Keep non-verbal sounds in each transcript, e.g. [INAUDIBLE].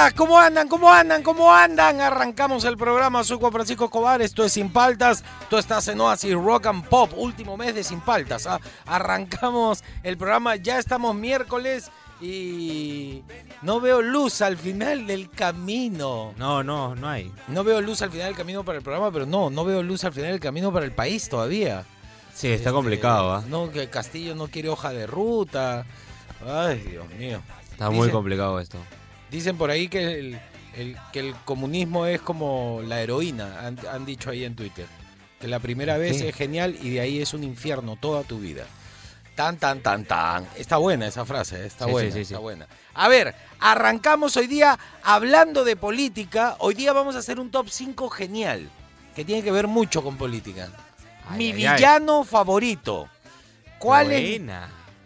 Días, ¿cómo andan? ¿Cómo andan? ¿Cómo andan? Arrancamos el programa, soy Juan Francisco Escobar, esto es Sin Paltas, tú estás en Oasis Rock and Pop, último mes de Sin Paltas. ¿ah? Arrancamos el programa, ya estamos miércoles y no veo luz al final del camino. No, no, no hay. No veo luz al final del camino para el programa, pero no, no veo luz al final del camino para el país todavía. Sí, está Este, complicado, ¿ah? No, que Castillo no quiere hoja de ruta. Ay, Dios mío. Está muy complicado esto. Dicen por ahí que el, el- que el comunismo es como la heroína, han, han dicho ahí en Twitter. Que la primera vez Sí. es genial y de ahí es un infierno toda tu vida. Tan, tan, tan, tan. Está buena esa frase, ¿eh? está Sí, buena, sí, está buena. A ver, arrancamos hoy día hablando de política. Hoy día vamos a hacer un top 5 genial, que tiene que ver mucho con política. Ay, Mi ay, ay. villano favorito. ¿Cuál es?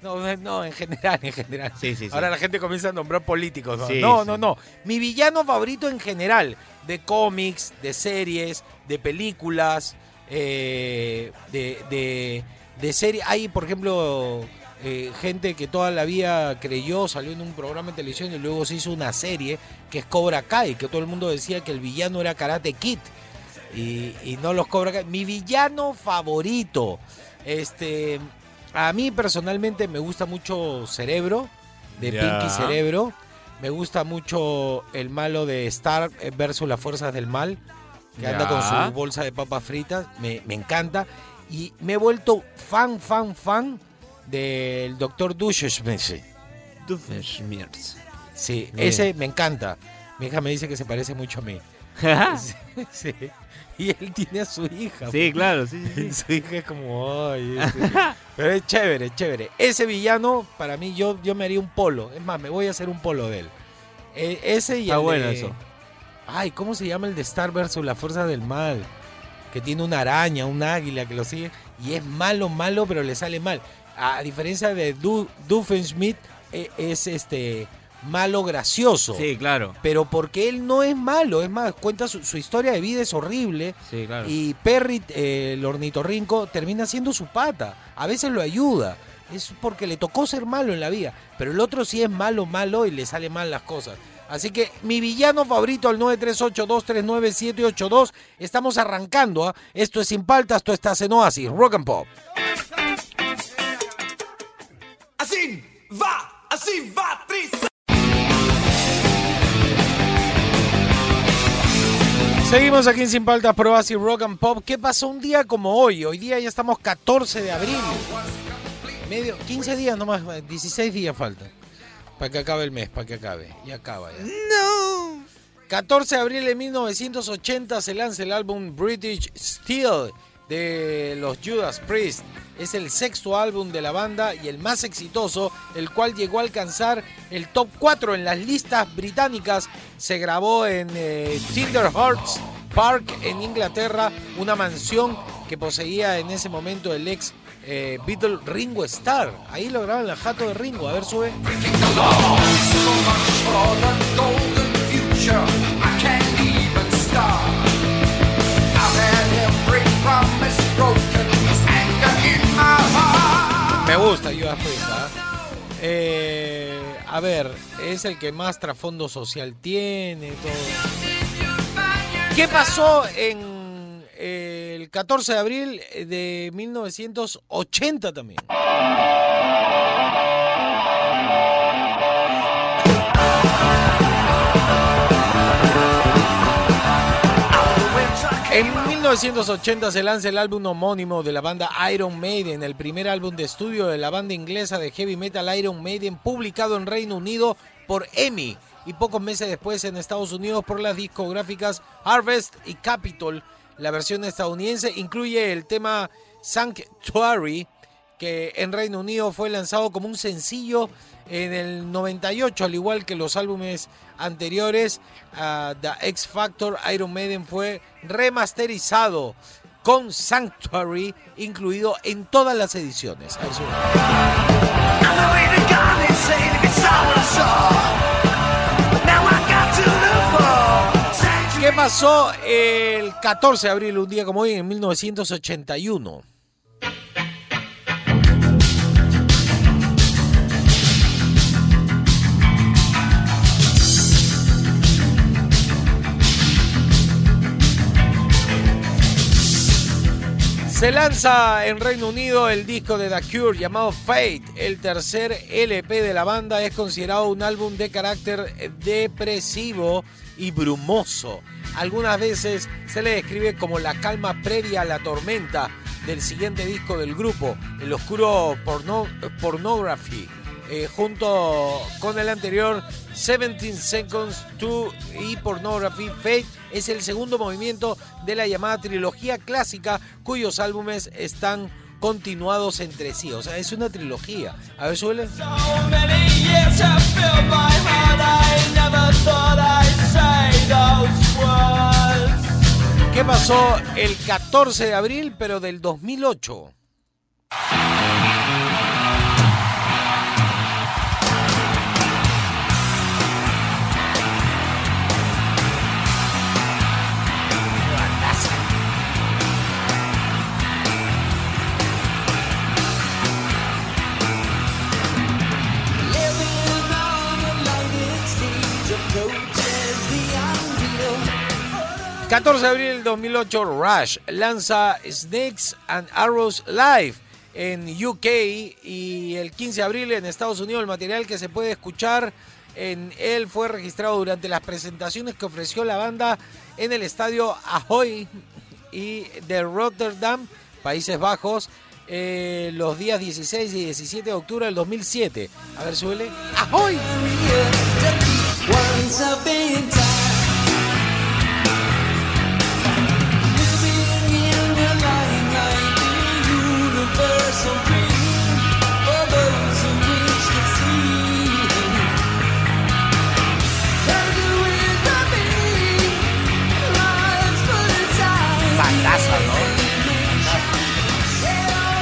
No, no, en general, en general. Sí, sí, sí. Ahora la gente comienza a nombrar políticos. No, Sí, no, sí. no, no. Mi villano favorito en general, de cómics, de series, de películas, eh, de, de, de series. Hay, por ejemplo, eh, gente que toda la vida creyó, salió en un programa de televisión y luego se hizo una serie que es Cobra Kai, que todo el mundo decía que el villano era Karate Kid. Y, y no los Cobra Kai. Mi villano favorito. Este, a mí personalmente me gusta mucho Cerebro, de Ya. Pinky Cerebro. Me gusta mucho el malo de Star versus las fuerzas del mal, que anda con su bolsa de papas fritas. Me, me encanta. Y me he vuelto fan, fan, fan del Dr. Dushesmith. Doofenshmirtz. Sí, Bien. ese me encanta. Mi hija me dice que se parece mucho a mí. [LAUGHS] Sí, sí. [LAUGHS] Y él tiene a su hija. sí, claro, sí, sí, sí. [LAUGHS] Su hija es como, ay, este". pero es chévere, es chévere. Ese villano, para mí, yo, yo me haría un polo. Es más, me voy a hacer un polo de él. E- ese y Está el bueno de- eso. Ay, ¿cómo se llama el de Star versus la Fuerza del Mal? Que tiene una araña, un águila que lo sigue. Y es malo, malo, pero le sale mal. A diferencia de du Doofenshmirtz, e- es este malo gracioso. Sí, claro. Pero porque él no es malo, es más, cuenta su, su historia de vida es horrible. Sí, claro. Y Perry, eh, el ornitorrinco, termina siendo su pata. A veces lo ayuda. Es porque le tocó ser malo en la vida. Pero el otro sí es malo, malo y le sale mal las cosas. Así que mi villano favorito al 938-239-782. Estamos arrancando. ¿ah? Esto es Sin Paltas, esto estás en Oasis, Rock and Pop. Así va, así va, Tris. Seguimos aquí en Sin Paltas, por Oasis, Rock and Pop. ¿Qué pasó un día como hoy? Hoy día ya estamos 14 de abril. Medio, 15 días nomás, 16 días faltan. Para que acabe el mes, para que acabe. Y acaba ya. No. 14 de abril de 1980 se lanza el álbum British Steel de los Judas Priest. Es el sexto álbum de la banda y el más exitoso, el cual llegó a alcanzar el top 4 en las listas británicas. Se grabó en eh, Park en Inglaterra, una mansión que poseía en ese momento el ex eh, Beatle Ringo Starr. Ahí lo graban la jato de Ringo. A ver, sube. Me gusta Judas Priest. ¿ah? Eh, a ver, es el que más trasfondo social tiene. ¿Qué pasó en eh, el 14 de abril de 1980 también? 1980 se lanza el álbum homónimo de la banda Iron Maiden, el primer álbum de estudio de la banda inglesa de heavy metal Iron Maiden, publicado en Reino Unido por EMI y pocos meses después en Estados Unidos por las discográficas Harvest y Capitol. La versión estadounidense incluye el tema Sanctuary que en Reino Unido fue lanzado como un sencillo en el 98, al igual que los álbumes anteriores. The X Factor Iron Maiden fue remasterizado con Sanctuary incluido en todas las ediciones. ¿Qué pasó el 14 de abril, un día como hoy, en 1981? Se lanza en Reino Unido el disco de The Cure llamado Fate. El tercer LP de la banda es considerado un álbum de carácter depresivo y brumoso. Algunas veces se le describe como la calma previa a la tormenta del siguiente disco del grupo, el oscuro porno- Pornography. eh, junto con el anterior 17 Seconds to y Pornography Fate es el segundo movimiento de la llamada trilogía clásica cuyos álbumes están continuados entre sí. O sea, es una trilogía. A ver, suele. ¿Qué pasó el 14 de abril, pero del 2008? 14 de abril del 2008, Rush lanza Snakes and Arrows Live en UK y el 15 de abril en Estados Unidos el material que se puede escuchar en él fue registrado durante las presentaciones que ofreció la banda en el estadio Ahoy y de Rotterdam, Países Bajos, eh, los días 16 y 17 de octubre del 2007. A ver, suele. ¡Ahoy!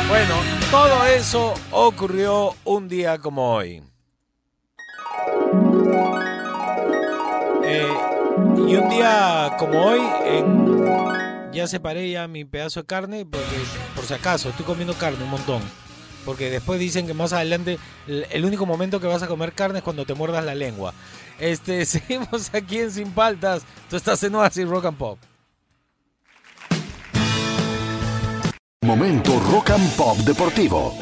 Bueno, todo eso ocurrió un día como hoy. Eh, y un día como hoy, ya separé ya mi pedazo de carne, porque por si acaso, estoy comiendo carne un montón. Porque después dicen que más adelante el, único momento que vas a comer carne es cuando te muerdas la lengua. Este, [LAUGHS] seguimos aquí en Sin Paltas. Tú estás en Oasis Rock and Pop. Momento Rock and Pop Deportivo.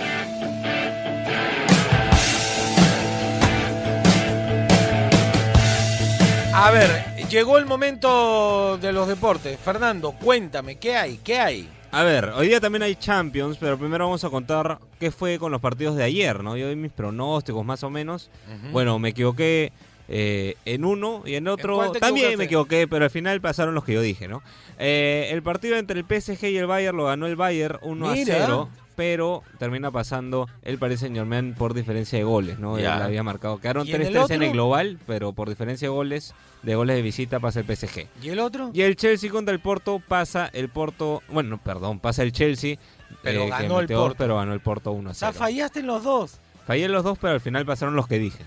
A ver, llegó el momento de los deportes. Fernando, cuéntame, ¿qué hay? ¿Qué hay? A ver, hoy día también hay Champions, pero primero vamos a contar qué fue con los partidos de ayer, ¿no? Yo doy mis pronósticos más o menos. Bueno, me equivoqué eh, en uno y en otro también me equivoqué, pero al final pasaron los que yo dije, ¿no? Eh, el partido entre el PSG y el Bayern lo ganó el Bayern 1 a Mira. 0, pero termina pasando el Paris Saint Germain por diferencia de goles, ¿no? Ya. Él había marcado. Quedaron ¿Y en el 3-3 en el global, pero por diferencia de goles, de goles de visita pasa el PSG. ¿Y el otro? Y el Chelsea contra el Porto pasa el Porto, bueno, perdón, pasa el Chelsea. Pero que ganó el Porto. Pero ganó el Porto 1 O sea, 0. fallaste en los dos. Fallé en los dos, pero al final pasaron los que dije.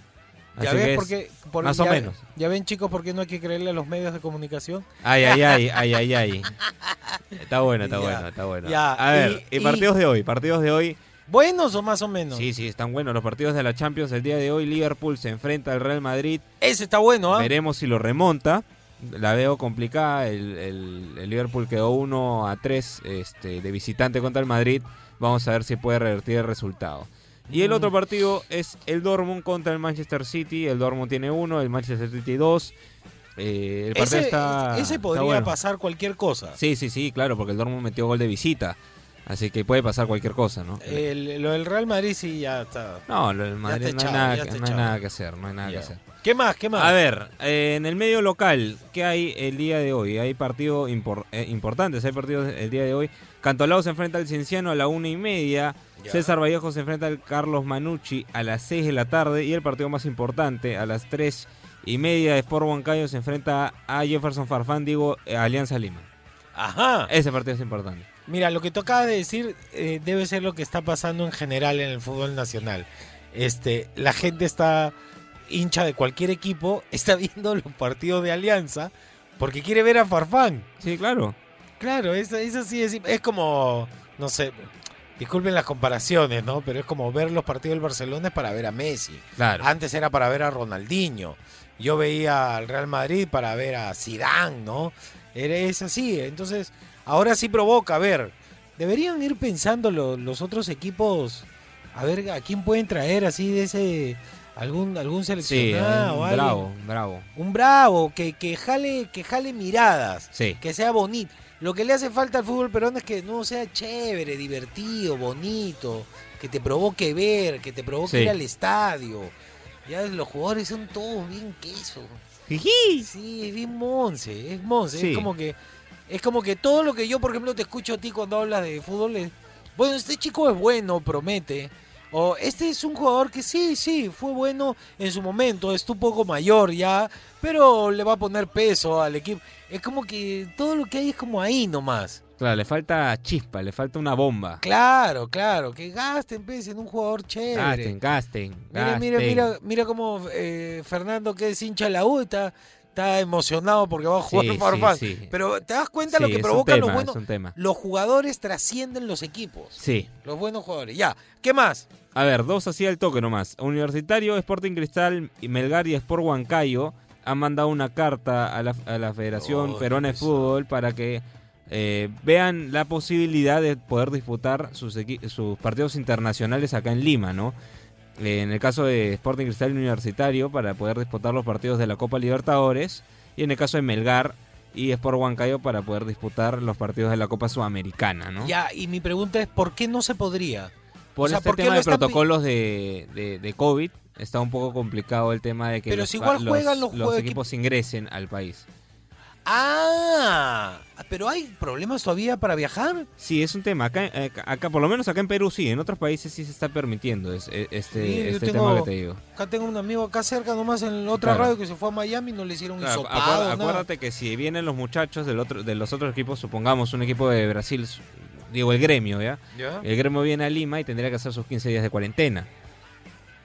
Ya Así ves que es- por qué- por- más ya- o menos. Ya ven, chicos, por qué no hay que creerle a los medios de comunicación. Ay, ay, [LAUGHS] ay, ay, ay, ay. Está bueno, está Ya, bueno, está bueno. ya, A ver, y- y, y- partidos de hoy, partidos de hoy. ¿Buenos o más o menos? Sí, sí, están buenos los partidos de la Champions. El día de hoy Liverpool se enfrenta al Real Madrid. Ese está bueno, ¿ah? Veremos si lo remonta. La veo complicada. El, el- el Liverpool quedó 1 a 3 este, de visitante contra el Madrid. Vamos a ver si puede revertir el resultado. Y el otro partido es el Dortmund contra el Manchester City. El Dortmund tiene 1, el Manchester City 2. Eh, el partido Ese, está. ese está podría bueno. pasar cualquier cosa. Sí, sí, sí, claro, porque el Dortmund metió gol de visita. Así que puede pasar cualquier cosa, ¿no? El- lo del Real Madrid sí ya está. No, lo del Madrid no, hay nada, no hay nada que hacer, no hay nada que hacer. ¿Qué más? ¿Qué más? A ver, eh, en el medio local, ¿qué hay el día de hoy? Hay partidos impor- eh, importantes, hay partidos el día de hoy. Cantolao se enfrenta al Cienciano a la una y media. Ya. César Vallejo se enfrenta al Carlos Manucci a las 6 de la tarde. Y el partido más importante, a las 3 y media, Sport Huancayo se enfrenta a Jefferson Farfán, digo, eh, Alianza Lima. Ajá. Ese partido es importante. Mira, lo que tú acabas de decir eh, debe ser lo que está pasando en general en el fútbol nacional. Este, la gente está hincha de cualquier equipo, [LAUGHS] está viendo los partidos de Alianza porque quiere ver a Farfán. Sí, claro. Claro, eso, eso sí es, es como, no sé, disculpen las comparaciones, ¿no? Pero es como ver los partidos del Barcelona es para ver a Messi. Claro. Antes era para ver a Ronaldinho. Yo veía al Real Madrid para ver a Zidane, ¿no? Era, es así. Entonces, ahora sí provoca. A ver, deberían ir pensando lo- los otros equipos. A ver, ¿a quién pueden traer así de ese. algún, algún Sí, seleccionado? o un bravo, bravo. Un bravo, que, que, jale, que jale miradas. Sí. Que sea bonito. Lo que le hace falta al fútbol peruano es que no sea chévere, divertido, bonito, que te provoque ver, que te provoque Sí. ir al estadio. Ya los jugadores son todos bien queso. Sí, es bien monce, es monce. Sí. Es como que es como que todo lo que yo, por ejemplo, te escucho a ti cuando hablas de fútbol es, bueno, este chico es bueno, promete. O este es un jugador que sí, sí, fue bueno en su momento, es un poco mayor ya, pero le va a poner peso al equipo. Es como que todo lo que hay es como ahí nomás. Claro, le falta chispa, le falta una bomba. Claro, claro, que gasten pues, en un jugador chévere. Gasten, gasten, Mira, mira, mira, mira cómo eh, Fernando, que es hincha de la U, está, está emocionado porque va a jugar Sí, Farfán. sí, sí. Pero te das cuenta lo que es un provoca tema, los buenos. Los jugadores trascienden los equipos. Sí. Los buenos jugadores. Ya, ¿qué más? A ver, dos así al toque nomás. Universitario, Sporting Cristal, y Melgar y Sport Huancayo han mandado una carta a la, a la Federación Oh, Peruana de. Fútbol para que eh, vean la posibilidad de poder disputar sus, partidos internacionales acá en Lima, ¿no? Eh, en el caso de Sporting Cristal y Universitario, para poder disputar los partidos de la Copa Libertadores. Y en el caso de Melgar y Sport Huancayo, para poder disputar los partidos de la Copa Sudamericana, ¿no? Ya, y mi pregunta es, ¿por qué no se podría? Por O sea, este ¿por qué tema de protocolos de, de, de COVID, está un poco complicado el tema de que Pero los, si igual pa- juegan los juegos- equipos ingresen al país. Ah, pero hay problemas todavía para viajar. Sí, es un tema. Acá, eh, acá, por lo menos acá en Perú sí, en otros países sí se está permitiendo es- e- este, Sí, este tengo- tema que te digo. Acá tengo un amigo acá cerca nomás en otra Claro. radio que se fue a Miami y no le hicieron Claro, acuer- nada. acuérdate que si vienen los muchachos del otro, de los otros equipos, supongamos un equipo de Brasil, digo el gremio, ¿ya? ¿Ya? El gremio viene a Lima y tendría que hacer sus 15 días de cuarentena.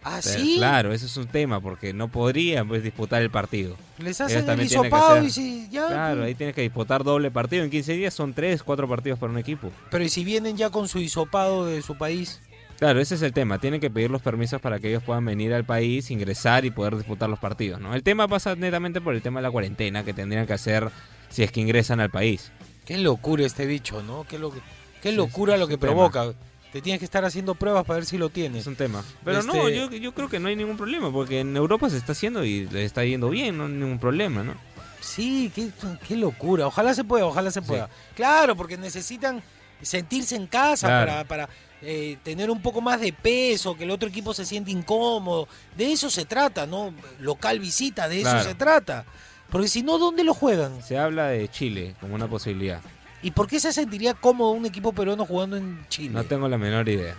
Ah, sí. Claro, ese es un tema porque no podrían pues, disputar el partido. Les Ellos hacen el tienen que hisopado hacer- y si ya. Claro, ahí tienes que disputar doble partido. En 15 días son 3, 4 partidos para un equipo. Pero y si vienen ya con su hisopado de su país. Claro, ese es el tema. Tienen que pedir los permisos para que ellos puedan venir al país, ingresar y poder disputar los partidos. ¿no? El tema pasa netamente por el tema de la cuarentena que tendrían que hacer si es que ingresan al país. Qué locura este bicho, ¿no? Qué, lo- qué locura lo que tema. provoca. Te tienes que estar haciendo pruebas para ver si lo tienes. Es un tema. Pero no, Este- yo, yo creo que no hay ningún problema porque en Europa se está haciendo y le está yendo bien, no hay ningún problema, ¿no? Sí, qué, qué locura. Ojalá se pueda, ojalá se pueda. Claro, porque necesitan sentirse en casa Claro. para, para eh, tener un poco más de peso, que el otro equipo se siente incómodo. De eso se trata, ¿no? Local visita, de eso Claro. se trata. Porque si no, ¿dónde lo juegan? Se habla de Chile como una posibilidad. ¿Y por qué se sentiría cómodo un equipo peruano jugando en Chile? No tengo la menor idea.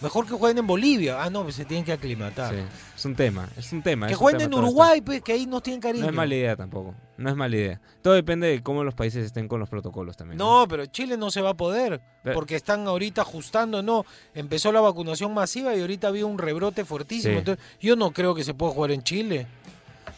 Mejor que jueguen en Bolivia. Ah, no, pues se tienen que aclimatar. Sí, es un tema, es un tema. Que jueguen tema en. Uruguay, pues, que ahí nos tienen cariño. No es mala idea tampoco. No es mala idea. Todo depende de cómo los países estén con los protocolos también. No, pero Chile no se va a poder, Pero- porque están ahorita ajustando, no, empezó la vacunación masiva y ahorita había un rebrote fuertísimo, Sí. entonces yo no creo que se pueda jugar en Chile.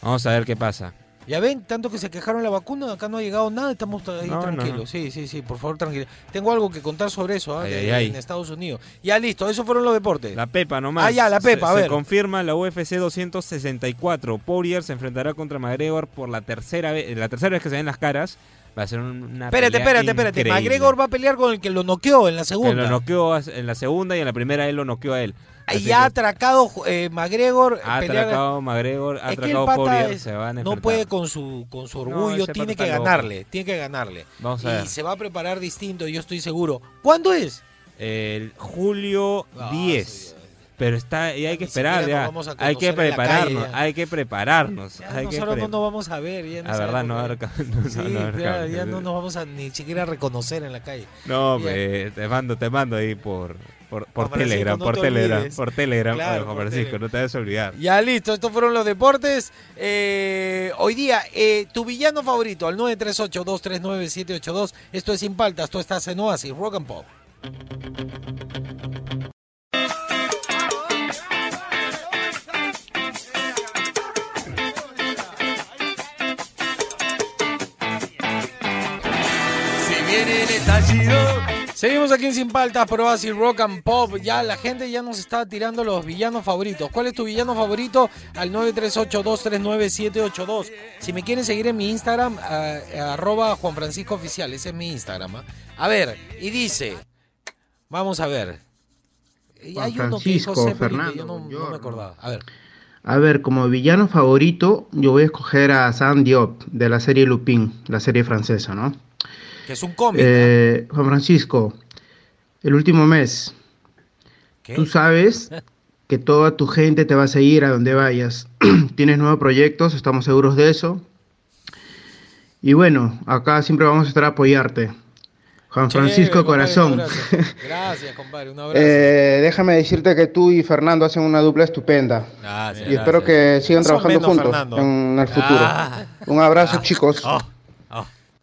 Vamos a ver qué pasa. Ya ven, tanto que se quejaron la vacuna, acá no ha llegado nada, estamos ahí No, tranquilos. no. Sí, sí, sí, por favor, tranquilo. Tengo algo que contar sobre eso, ¿ah? Ay, de- ay, ay. en Estados Unidos. Ya listo, esos fueron los deportes. La Pepa nomás. Ah, ya, la Pepa, se, a se ver. confirma la UFC 264. Poirier se enfrentará contra McGregor por la tercera vez, la tercera vez que se ven las caras. Va a ser una Espérate, espérate, espérate. McGregor va a pelear con el que lo noqueó en la Que segunda. lo noqueó en la segunda y en la primera él lo noqueó a él. Y Así ya ha que atracado eh, McGregor. ha atracado McGregor, ha que atracado Poirier, se van a no puede con su con su No, orgullo, ese tiene que está loco. ganarle, tiene que ganarle. Vamos a y ver. se va a preparar distinto, yo estoy seguro. ¿Cuándo es? El julio Ah, 10. sí, Pero está, y hay que esperar ya. a Hay que prepararnos, hay que prepararnos. Ya hay que nosotros no pre- nos vamos a ver. Ya no La verdad, no, ca- [LAUGHS] no, no, Sí, no, ahora ya, ya no nos vamos a ni siquiera reconocer en la calle. No, pe, te mando, te mando ahí por, por, por Telegram, no por te Telegram, por Telegram, Claro, oye, Juan por Francisco, Telegram. no te debes olvidar. Ya listo, estos fueron los deportes. Eh, hoy día, eh, tu villano favorito al 938-239-782. Esto es Sin Paltas, tú estás en Oasis, Rock and Pop. Si viene el estallido, Seguimos aquí en Sin Paltas por Oasis Rock and Pop. Ya la gente ya nos está tirando los villanos favoritos. ¿Cuál es tu villano favorito? Al 938-239-782. Si me quieren seguir en mi Instagram, a- a- arroba Juan Francisco Oficial. Ese es mi Instagram. ¿ah? A ver, y dice, vamos a ver. Y Juan Hay uno que dijo Francisco, Zeppelin que Fernando, yo no, no me acordaba. A ver. A ver, como villano favorito, yo voy a escoger a Sam Diop de la serie Lupin, la serie francesa, ¿no? Que es un cómic. ¿ah? Eh, Juan Francisco, el último mes, ¿Qué? tú sabes que toda tu gente te va a seguir a donde vayas. [CLEARS THROAT] Tienes nuevos proyectos, estamos seguros de eso. Y bueno, acá siempre vamos a estar a apoyarte. Juan Chévere, Francisco compadre, Corazón. [LAUGHS] Gracias, compadre. Un abrazo. Eh, déjame decirte que tú y Fernando hacen una dupla estupenda. Gracias. Y espero que sigan trabajando menos, juntos Fernando. en el futuro. Ah. Un abrazo, chicos.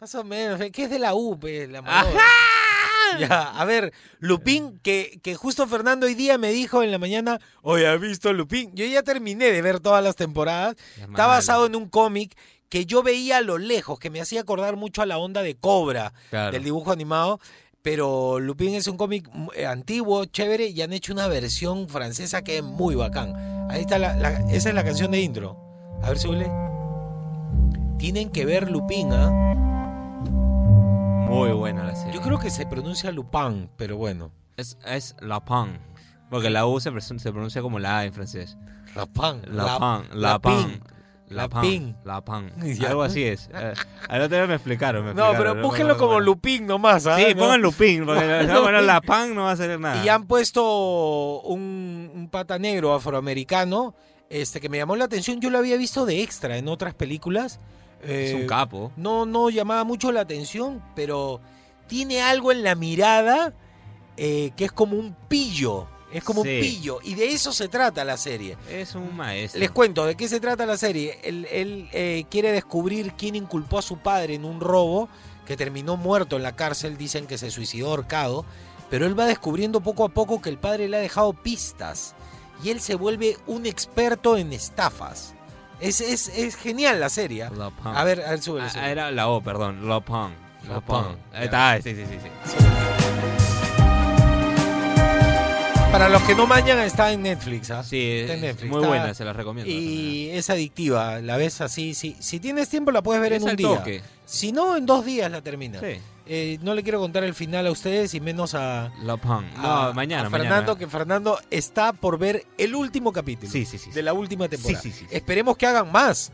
Más o menos, ¿eh? ¿qué es de la U, pe, la Amador? [LAUGHS] Ya, a ver, Lupín, que, que justo Fernando hoy día me dijo en la mañana, oye, ¿has visto Lupín? Yo ya terminé de ver todas las temporadas. Está basado en un cómic que yo veía a lo lejos, que me hacía acordar mucho a la onda de Cobra, Claro. del dibujo animado. Pero Lupín es un cómic mm, eh, antiguo, chévere, y han hecho una versión francesa que es muy bacán. Ahí está, la, la- esa es la canción de intro. A ver, súbele. Tienen que ver Lupín, ¿ah? Muy buena la serie. Yo creo que se pronuncia Lupin, pero bueno. Es, es Lapin. Porque la U se, se pronuncia como la A en francés. Lapin. Lapin. Lapin. Lapin. Lapin. [LAUGHS] Algo así es. Eh, al otro día me explicaron. me No, explicaron, pero búsquenlo como bueno. Lupin nomás, ¿ah? Sí, ¿no? pongan Lupin. Porque Pongan no, bueno, Lupin. Lapin no va a salir nada. Y han puesto un, un pata negro afroamericano este, que me llamó la atención. Yo lo había visto de extra en otras películas. Es Eh, un capo. No, no llamaba mucho la atención, pero tiene algo en la mirada eh, que es como un pillo. Es como Sí. un pillo. Y de eso se trata la serie. Es un maestro. Les cuento, ¿de qué se trata la serie? Él, él, eh, quiere descubrir quién inculpó a su padre en un robo que terminó muerto en la cárcel, dicen que se suicidó ahorcado, pero él va descubriendo poco a poco que el padre le ha dejado pistas y él se vuelve un experto en estafas. Es, es, es genial la serie. Lapin. A ver, a ver, súbele, Ah, era la O, perdón. Lapin, Lapin. ya. Ahí está, sí, sí, sí. sí. Para los que no mañan, está en Netflix. ¿ah? Sí, Está en Netflix, muy está- buena, se las recomiendo. Y es adictiva, la ves así. Si, si tienes tiempo, la puedes ver Es en un día. toque. Si no, en dos días la terminas. Sí. Eh, no le quiero contar el final a ustedes y menos a. No, a- mañana, a Fernando, mañana. que Fernando está por ver el último capítulo Sí, sí, sí. de la última temporada. Sí, sí, sí, sí. Esperemos que hagan más.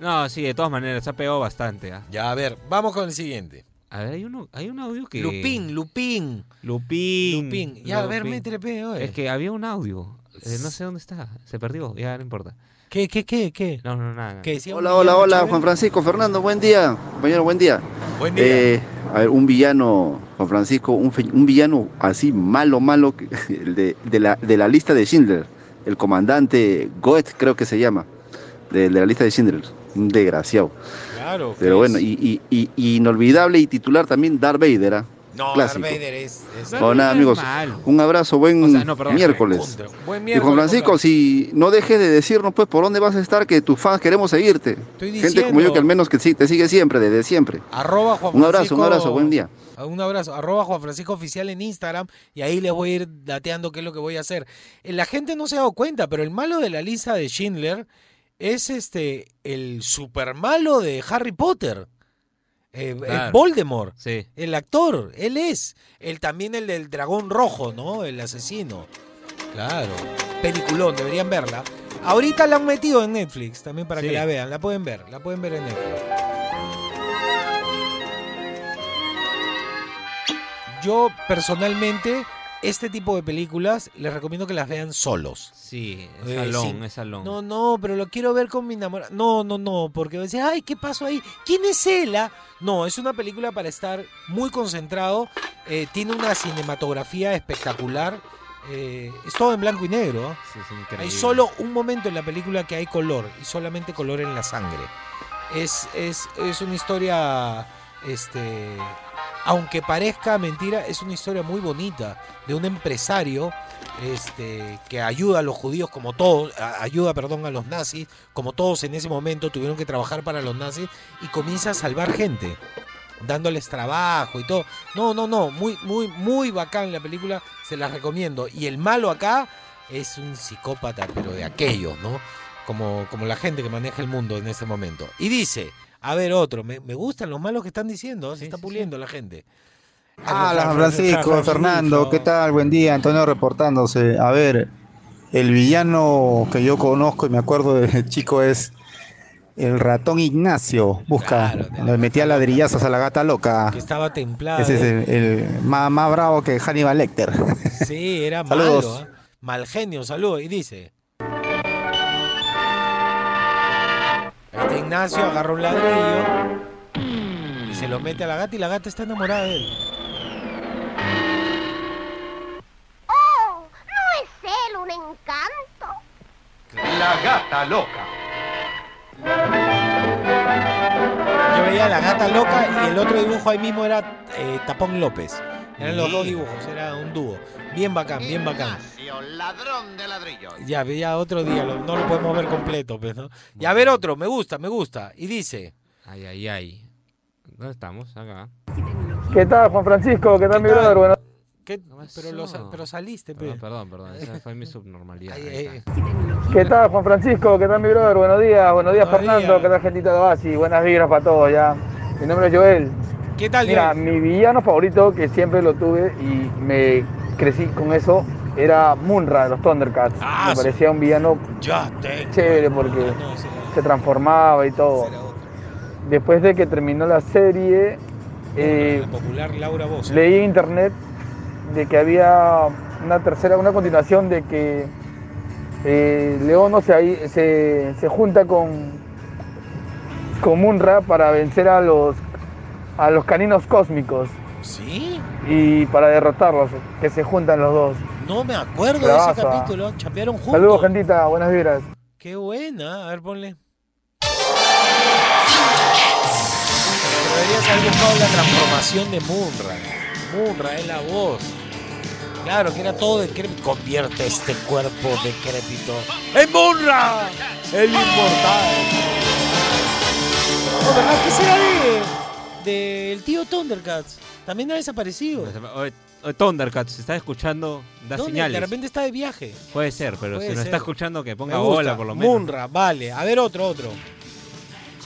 No, sí, de todas maneras, se ha pegado bastante. ¿ah? Ya, a ver, vamos con el siguiente. A ver, hay, uno, hay un audio que... Lupín, Lupín, Lupín. Lupín. Ya, a ver, métele pe, oye. Es que había un audio. Eh, no sé dónde está. Se perdió. Ya no importa. ¿Qué, qué, qué, qué? No, no, nada. ¿Qué decía un Hola, hola, hola, chévere? Juan Francisco, Fernando, buen día. Compañero, buen día. Buen día. Eh, a ver, un villano, Juan Francisco, un, un villano así malo, malo, [LAUGHS] el de, de la, de la lista de Schindler, el comandante Goethe creo que se llama, de, de la lista de Schindler, un desgraciado. claro. Pero pues. bueno, y, y- y- y inolvidable y titular también Darth Vader. ¿ah? No, clásico. Darth Vader es... es No, nada, amigos, un abrazo, buen O sea, no, perdón, miércoles. Buen Y miércoles. Juan Francisco, si no dejes de decirnos pues por dónde vas a estar, que tus fans queremos seguirte. Estoy Gente como yo que al menos que sí, te sigue siempre, desde siempre. Arroba Juan Un abrazo, un abrazo, buen día. Un abrazo. Arroba Juan Francisco Oficial en Instagram y ahí les voy a ir dateando qué es lo que voy a hacer. Eh, La gente no se ha dado cuenta, pero el malo de la lista de Schindler es este el super malo de Harry Potter. Eh, es Claro. Voldemort. Sí. El actor, él es. Él también el del dragón rojo, ¿no? El asesino. Claro. Peliculón, deberían verla. Ahorita la han metido en Netflix también para Sí. que la vean. La pueden ver, la pueden ver en Netflix. Yo personalmente este tipo de películas les recomiendo que las vean solos. Sí, es Eh, salón, sí. es salón. No, no, pero lo quiero ver con mi enamorada. No, no, no, porque decir, ay, ¿qué pasó ahí? ¿Quién es ella? No, es una película para estar muy concentrado. eh, tiene una cinematografía espectacular. eh, es todo en blanco y negro. ¿eh? Sí, es increíble. Hay solo un momento en la película que hay color y solamente color en la sangre. Es, es, es una historia, este, aunque parezca mentira, es una historia muy bonita de un empresario este, que ayuda a los judíos como todos, ayuda, perdón, a los nazis, como todos en ese momento tuvieron que trabajar para los nazis y comienza a salvar gente dándoles trabajo y todo. No, no, no, muy, muy, muy bacán la película, se las recomiendo. Y el malo acá es un psicópata, pero de aquellos, ¿no? Como, como la gente que maneja el mundo en ese momento. Y dice, a ver, otro, me, me gustan los malos que están diciendo, se Sí, está sí, puliendo la gente. Hola Francisco, Fernando, ¿qué tal? Buen día, Antonio reportándose. A ver, el villano que yo conozco y me acuerdo de [LAUGHS] chico es el ratón Ignacio. Busca, Claro, le metía ladrillazos a la gata loca. Que estaba templada. Ese es el, el más, más bravo que Hannibal Lecter. Sí, era [LAUGHS] malo, ¿eh? mal genio, saludos. Y dice. Ignacio agarra un ladrillo y se lo mete a la gata y la gata está enamorada de él. ¡Oh! ¿No es él un encanto? La gata loca. Yo veía a la gata loca y el otro dibujo ahí mismo era eh, Tapón López. Eran los dos dibujos, era un dúo. Bien bacán, bien bacán. ladrón de ladrillos. Ya, ya otro día, lo- no lo podemos ver completo, pues, ¿no? Y a ver otro, me gusta, me gusta. Y dice, Ay, ay, ay. ¿Dónde estamos? Acá. ¿Qué tal, Juan Francisco? ¿Qué tal, mi brother? Bueno, ¿qué? Pero, lo pero saliste, pe. Perdón, perdón, perdón. Esa fue mi subnormalidad. Ay, ay. ¿Qué tal, Juan Francisco? ¿Qué tal, mi brother? Buenos días, buenos días, Buenos Fernando. días. ¿Qué tal, gentita de Basi? Buenas vibras para todos, ya. Mi nombre es Joel. ¿Qué tal, Mira, mi villano favorito, que siempre lo tuve y me crecí con eso, era Munra de los Thundercats. Ah, me parecía un villano Ya chévere porque Ah, no, se transformaba y todo. Después de que terminó la serie, eh, la popular Laura Bozo. leí en internet de que había una tercera, una continuación de que eh, Leono se, se, se junta con, con Munra para vencer a los, a los caninos cósmicos ¿Sí? y para derrotarlos, que se juntan los dos. No me acuerdo de ese capítulo. Chapearon juntos. Saludos, gentita, buenas vibras. Qué buena. A ver, ponle. Deberías haber buscado la transformación de Munra. Munra es la voz. Claro, que era todo decrépito. Convierte este cuerpo decrépito en Munra, el inmortal. Oh, ¿verdad? ¿Qué será de del tío Thundercats? También ha desaparecido. Oye, oye, Thundercats, si estás escuchando, da ¿Dónde? señales. De repente está de viaje. Puede ser, pero Puede si nos ser. está escuchando, que ponga Me gusta. bola por lo menos. Munra, vale. A ver otro, otro.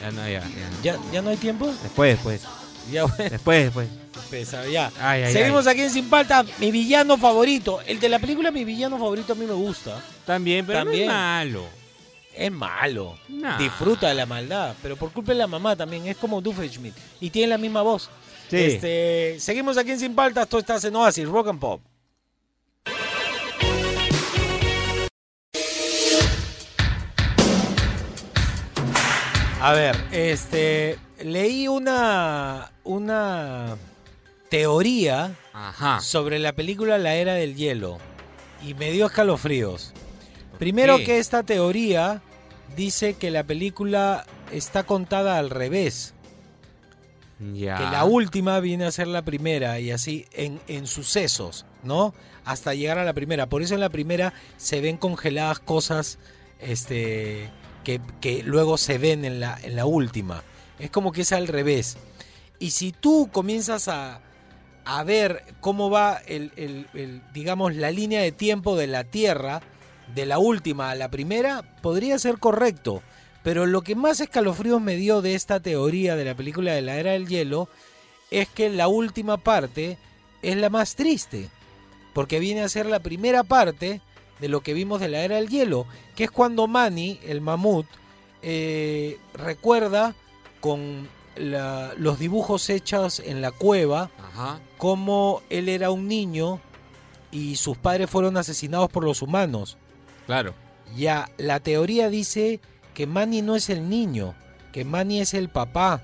Ya no, ya, ya. ¿Ya, ya no hay tiempo? Después, después. Ya, bueno. Después, después. Pesa, ya. Ay, ay, Seguimos ay. aquí en Sin Palta. Mi villano favorito. El de la película Mi villano favorito a mí me gusta. También, pero También. no es malo. Es malo. Nah. Disfruta de la maldad. Pero por culpa de la mamá también. Es como Doofenshmirtz. Y tiene la misma voz. Sí. Este, seguimos aquí en Sin Paltas. Tú estás en Oasis, Rock and Pop. A ver, este, leí una, una teoría Ajá. sobre la película La Era del Hielo y me dio escalofríos. Primero qué? que esta teoría dice que la película está contada al revés, Ya. que la última viene a ser la primera y así en, en sucesos, ¿no? Hasta llegar a la primera. Por eso en la primera se ven congeladas cosas este, que, que luego se ven en la, en la última. Es como que es al revés. Y si tú comienzas a, a ver cómo va el, el- el, digamos, la línea de tiempo de la Tierra, de la última a la primera, podría ser correcto. Pero lo que más escalofríos me dio de esta teoría de la película de la Era del Hielo es que la última parte es la más triste. Porque viene a ser la primera parte de lo que vimos de la Era del Hielo, que es cuando Manny, el mamut, eh, recuerda con la- los dibujos hechos en la cueva Ajá. cómo él era un niño y sus padres fueron asesinados por los humanos. Claro. Ya, la teoría dice que Manny no es el niño, que Manny es el papá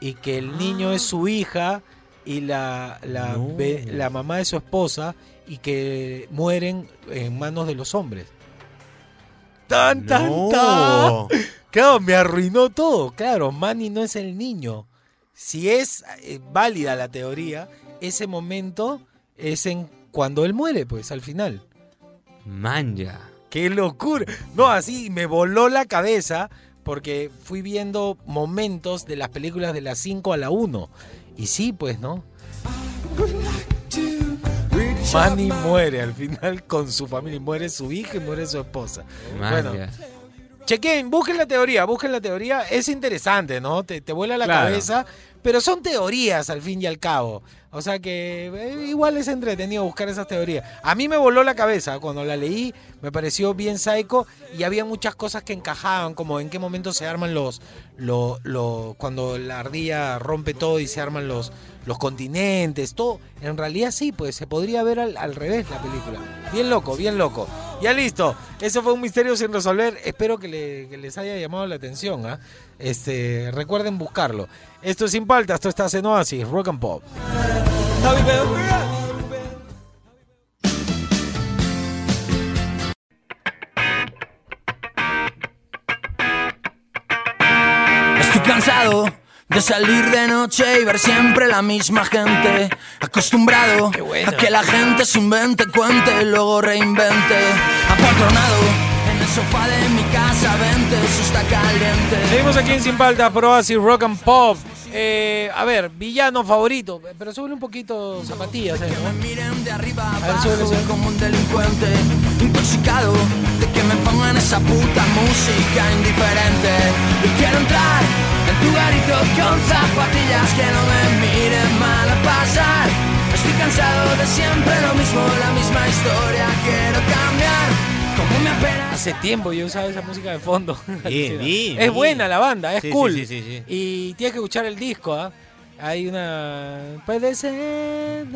y que el niño es su hija y la, la, No. la mamá de su esposa y que mueren en manos de los hombres. ¡Tan, tan, No. tan! [LAUGHS] Claro, me arruinó todo. Claro, Manny no es el niño. Si es eh, válida la teoría, ese momento es en cuando él muere, pues, al final. Manja. ¡Qué locura! No, así me voló la cabeza porque fui viendo momentos de las películas de las 5 a la 1. Y sí, pues, ¿no? Manny muere al final con su familia. Muere su hija y muere su esposa. Bueno, chequen, busquen la teoría, busquen la teoría. Es interesante, ¿no? Te, te vuela la Claro. cabeza, pero son teorías al fin y al cabo. O sea que eh, igual es entretenido buscar esas teorías. A mí me voló la cabeza cuando la leí, me pareció bien psycho y había muchas cosas que encajaban, como en qué momento se arman los, lo- lo- cuando la ardilla rompe todo y se arman los, los continentes, todo. En realidad sí, pues se podría ver al, al revés la película. Bien loco, bien loco. Ya listo. Eso fue un misterio sin resolver. Espero que les haya llamado la atención. ¿ah? Este, recuerden buscarlo. Esto es Sin Palta, esto está en Oasis, Rock and Pop. Estoy cansado de salir de noche y ver siempre la misma gente. Acostumbrado a que la gente se invente, cuente y luego reinvente. Apatronado el sofá de mi casa, vente, eso está caliente. Seguimos aquí en Sin Palta, por Oasis, Rock and Pop. Eh, a ver, villano favorito, pero sube un poquito zapatillas, ¿eh? ¿no? Miren de arriba A ver, súbele. como un delincuente. Intoxicado de que me pongan esa puta música indiferente. Y quiero entrar en tu garito con zapatillas que no me miren mal a pasar. Estoy cansado de siempre lo mismo, la misma historia. Quiero cambiar. [LAUGHS] Hace tiempo yo usaba esa música de fondo. Bien, bien, [LAUGHS] es bien. buena la banda, es Sí, cool. sí, sí. Y tienes que escuchar el disco, ¿ah? Hay una. Puede ser.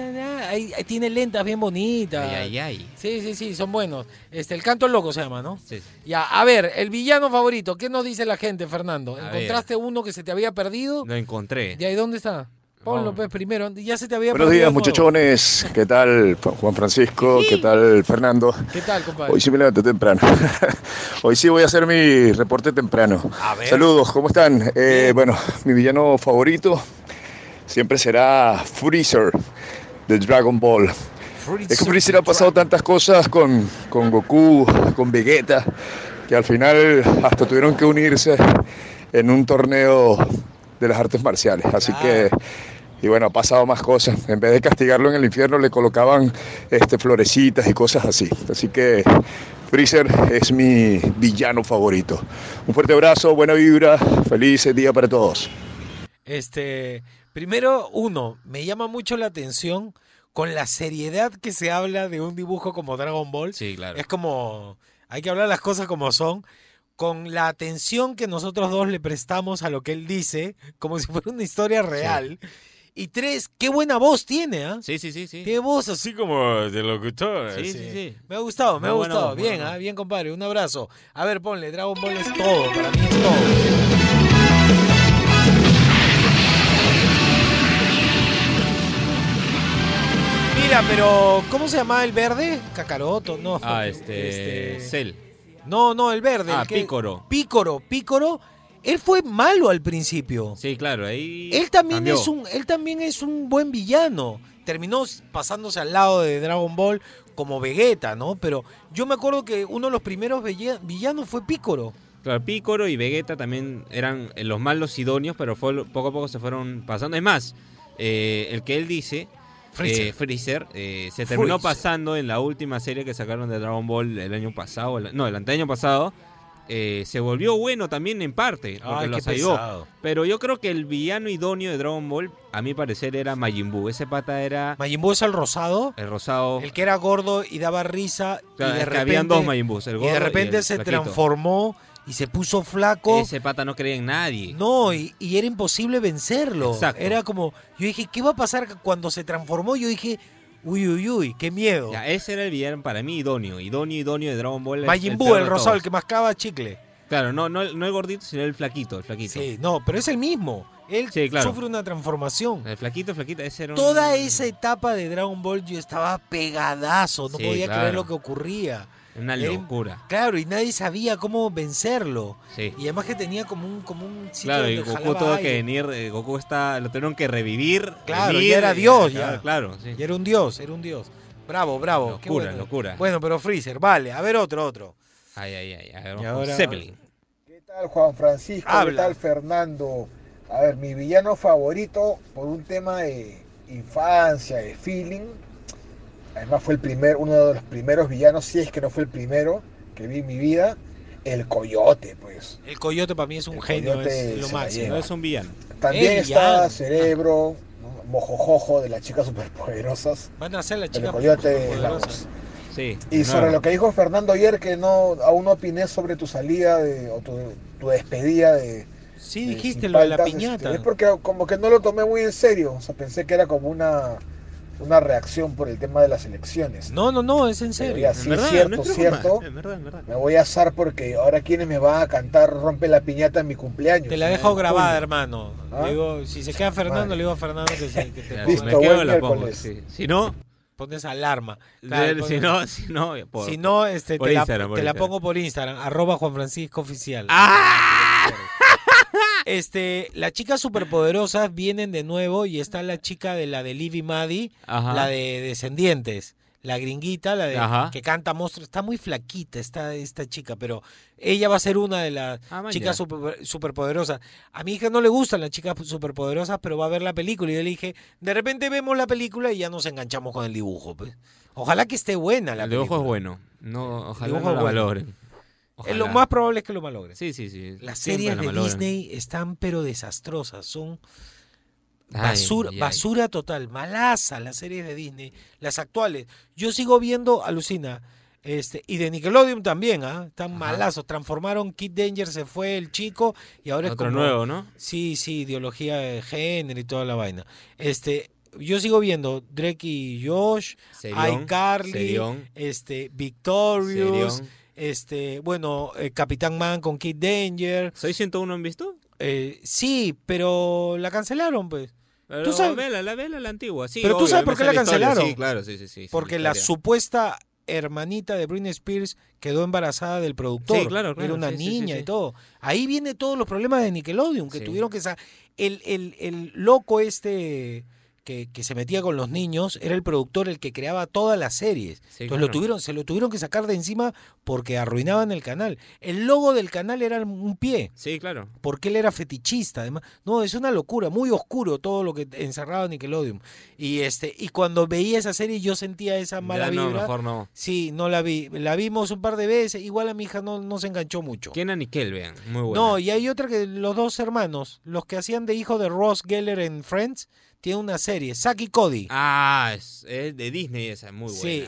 tiene lentas bien bonitas. Ay, ay, ay. Sí, sí, sí, son buenos. Este, el canto loco se llama, ¿no? Sí. Ya, a ver, el villano favorito, ¿qué nos dice la gente, Fernando? A ¿Encontraste uno que se te había perdido? Lo encontré. ¿De ahí dónde está? Ponlo, No. pues, primero. Ya se te había Buenos días muchachones, ¿qué tal Juan Francisco? ¿Qué tal Fernando? ¿Qué tal, compadre? Hoy sí me levanté temprano. [LAUGHS] Hoy sí voy a hacer mi reporte temprano. A ver. Saludos, ¿cómo están? Eh, bueno, mi villano favorito siempre será Freezer de Dragon Ball. Es que Freezer ha pasado tantas cosas con, con Goku, con Vegeta, que al final hasta tuvieron que unirse en un torneo de las artes marciales. Así que, y bueno, ha pasado más cosas. En vez de castigarlo en el infierno, le colocaban este, florecitas y cosas así. Así que Freezer es mi villano favorito. Un fuerte abrazo, buena vibra, feliz día para todos. Este, primero, uno, me llama mucho la atención con la seriedad que se habla de un dibujo como Dragon Ball. Sí, claro. Es como, hay que hablar las cosas como son, con la atención que nosotros dos le prestamos a lo que él dice, como si fuera una historia real. Y tres, qué buena voz tiene, ¿ah? Sí, sí, sí, sí. Qué voz así como de locutor. Sí, así. sí, sí. Me ha gustado, me ha gustado. bien, ¿ah? bien, compadre. Un abrazo. A ver, ponle, Dragon Ball es todo, para mí es todo. Mira, pero ¿cómo se llamaba el verde? Cacaroto, no. Ah, este. Cell. No, no, el verde. Ah, el que- Pícoro. Pícoro, Pícoro. Él fue malo al principio. Sí, claro, ahí. Él también cambió. es un, él también es un buen villano. Terminó pasándose al lado de Dragon Ball como Vegeta, ¿no? Pero yo me acuerdo que uno de los primeros villa- villanos fue Pícoro. Claro, Pícoro y Vegeta también eran eh, los malos idóneos, pero fue, poco a poco se fueron pasando. Es más, eh, el que él dice, Freezer. eh, Freezer, eh, se terminó Freezer. pasando en la última serie que sacaron de Dragon Ball el año pasado, el- no, el anteaño pasado. eh, se volvió bueno también en parte, porque Ay, los ayudó. Pero yo creo que el villano idóneo de Dragon Ball, a mi parecer, era Majin Buu. Ese pata era Majin Buu es el rosado, el rosado. el que era gordo y daba risa. Y de repente, habían dos Majin Buus, el y de y repente el se flaquito. transformó y se puso flaco. Ese pata no creía en nadie. No, y, y era imposible vencerlo. Exacto. Era como, yo dije, ¿qué va a pasar cuando se transformó? Yo dije, Uy, uy, uy, qué miedo. Ya, ese era el villano para mí idóneo. Idóneo, idóneo de Dragon Ball. Majin Buu, el de rosado, el que mascaba chicle. Claro, no, no, el- no el gordito, sino el flaquito, el flaquito. Sí, no, pero es el mismo. Él Sí, claro. sufre una transformación. El flaquito, flaquito, ese era un... Toda esa etapa de Dragon Ball yo estaba pegadazo, no Sí, podía claro. creer lo que ocurría. Una locura. Claro, y nadie sabía cómo vencerlo. Sí. Y además que tenía como un, como un sitio Claro, y Goku tuvo que venir, eh, Goku está, lo tuvieron que revivir. Claro, revivir, ya era eh, Dios, claro, ya. Claro, sí. Y era un dios, era un dios. Bravo, bravo. qué Locura, bueno. locura. Bueno, pero Freezer, vale. A ver otro, otro. Ay, ay, ay. A ver, Y ahora- Zeppelin. ¿Qué tal Juan Francisco? Habla. ¿Qué tal Fernando? A ver, mi villano favorito por un tema de infancia, de feeling. Además fue el primer, uno de los primeros villanos, si es que no fue el primero que vi en mi vida, el coyote, pues. El coyote para mí es un El genio, es lo máximo. No es un villano. También está villano. Cerebro, ¿no? Mojojojo de las chicas superpoderosas. Van a ser las El chicas superpoderosas. Sí. Y sobre lo que dijo Fernando ayer, que no aún no opiné sobre tu salida de, o tu, tu despedida de, Sí, de dijiste lo de la piñata. este, es porque como que no lo tomé muy en serio. O sea, pensé que era como una, una reacción por el tema de las elecciones. No, no, no, es en serio. ya, En sí, verdad, cierto, no cierto. En verdad, en verdad. Me voy a asar porque ahora quienes me van a cantar Rompe la piñata en mi cumpleaños. Te la dejo En grabada, hermano. ¿Ah? Le digo, si se queda Fernando, Vale. le digo a Fernando que, se, que te Listo, me quedo, la pongo. sí. Si no, pones alarma. Claro, de- pones- si no, si no, por- si no, este, por te, la, Instagram, por te la Instagram. pongo por Instagram, arroba Juan Francisco Oficial. ¡Ah! Este, las chicas superpoderosas vienen de nuevo y está la chica de la de Livy Maddie, Ajá. la de Descendientes, la gringuita, la de Ajá. que canta monstruos. Está muy flaquita esta, esta chica, pero ella va a ser una de las Ah, chicas super- superpoderosas. A mi hija no le gustan las chicas superpoderosas, pero va a ver la película. Y yo le dije, de repente vemos la película y ya nos enganchamos con el dibujo. pues. Ojalá que esté buena la El dibujo película. es bueno. No, ojalá dibujo no es la bueno. valoren. Es lo más probable es que lo malogren. Sí, sí, sí. Las Siempre series de. Disney están pero desastrosas, son basura, ay, ay. basura total, malaza las series de Disney, las actuales. Yo sigo viendo, alucina, este, y de Nickelodeon también, ¿ah? Están Ajá. malazos, transformaron Kid Danger, se fue el chico y ahora Otro es como nuevo, ¿no? Sí, sí, ideología de género y toda la vaina. Este, yo sigo viendo Drake y Josh, iCarly, este, Victorious, Serión. Este, bueno, eh, Capitán Man con Kid Danger. ¿Soy 101 han visto? Eh, sí, pero la cancelaron, pues. Pero Tú sabes- Vela, la vela, la antigua. Sí, Pero tú sabes por qué la historia, cancelaron. Sí, claro, sí, sí, sí. Porque la supuesta hermanita de Britney Spears quedó embarazada del productor. Sí, claro, claro, Era una sí, niña sí. y todo. Ahí viene todos los problemas de Nickelodeon, que tuvieron que... El, el, el loco este que, que se metía con los niños era el productor el que creaba todas las series. Sí, Entonces claro. lo tuvieron, se lo tuvieron que sacar de encima porque arruinaban el canal. El logo del canal era un pie. Sí, claro. porque él era fetichista además no es una locura muy oscuro todo lo que encerraba Nickelodeon y este y cuando veía esa serie yo sentía esa mala Ya no, vibra mejor no. sí no la vi la vimos un par de veces igual a mi hija no, no se enganchó mucho ¿Quién a Nickel, vean? Muy bueno. no y hay otra que los dos hermanos los que hacían de hijo de Ross Geller en Friends tienen una serie y Cody Ah, es, es de Disney esa, muy buena. sí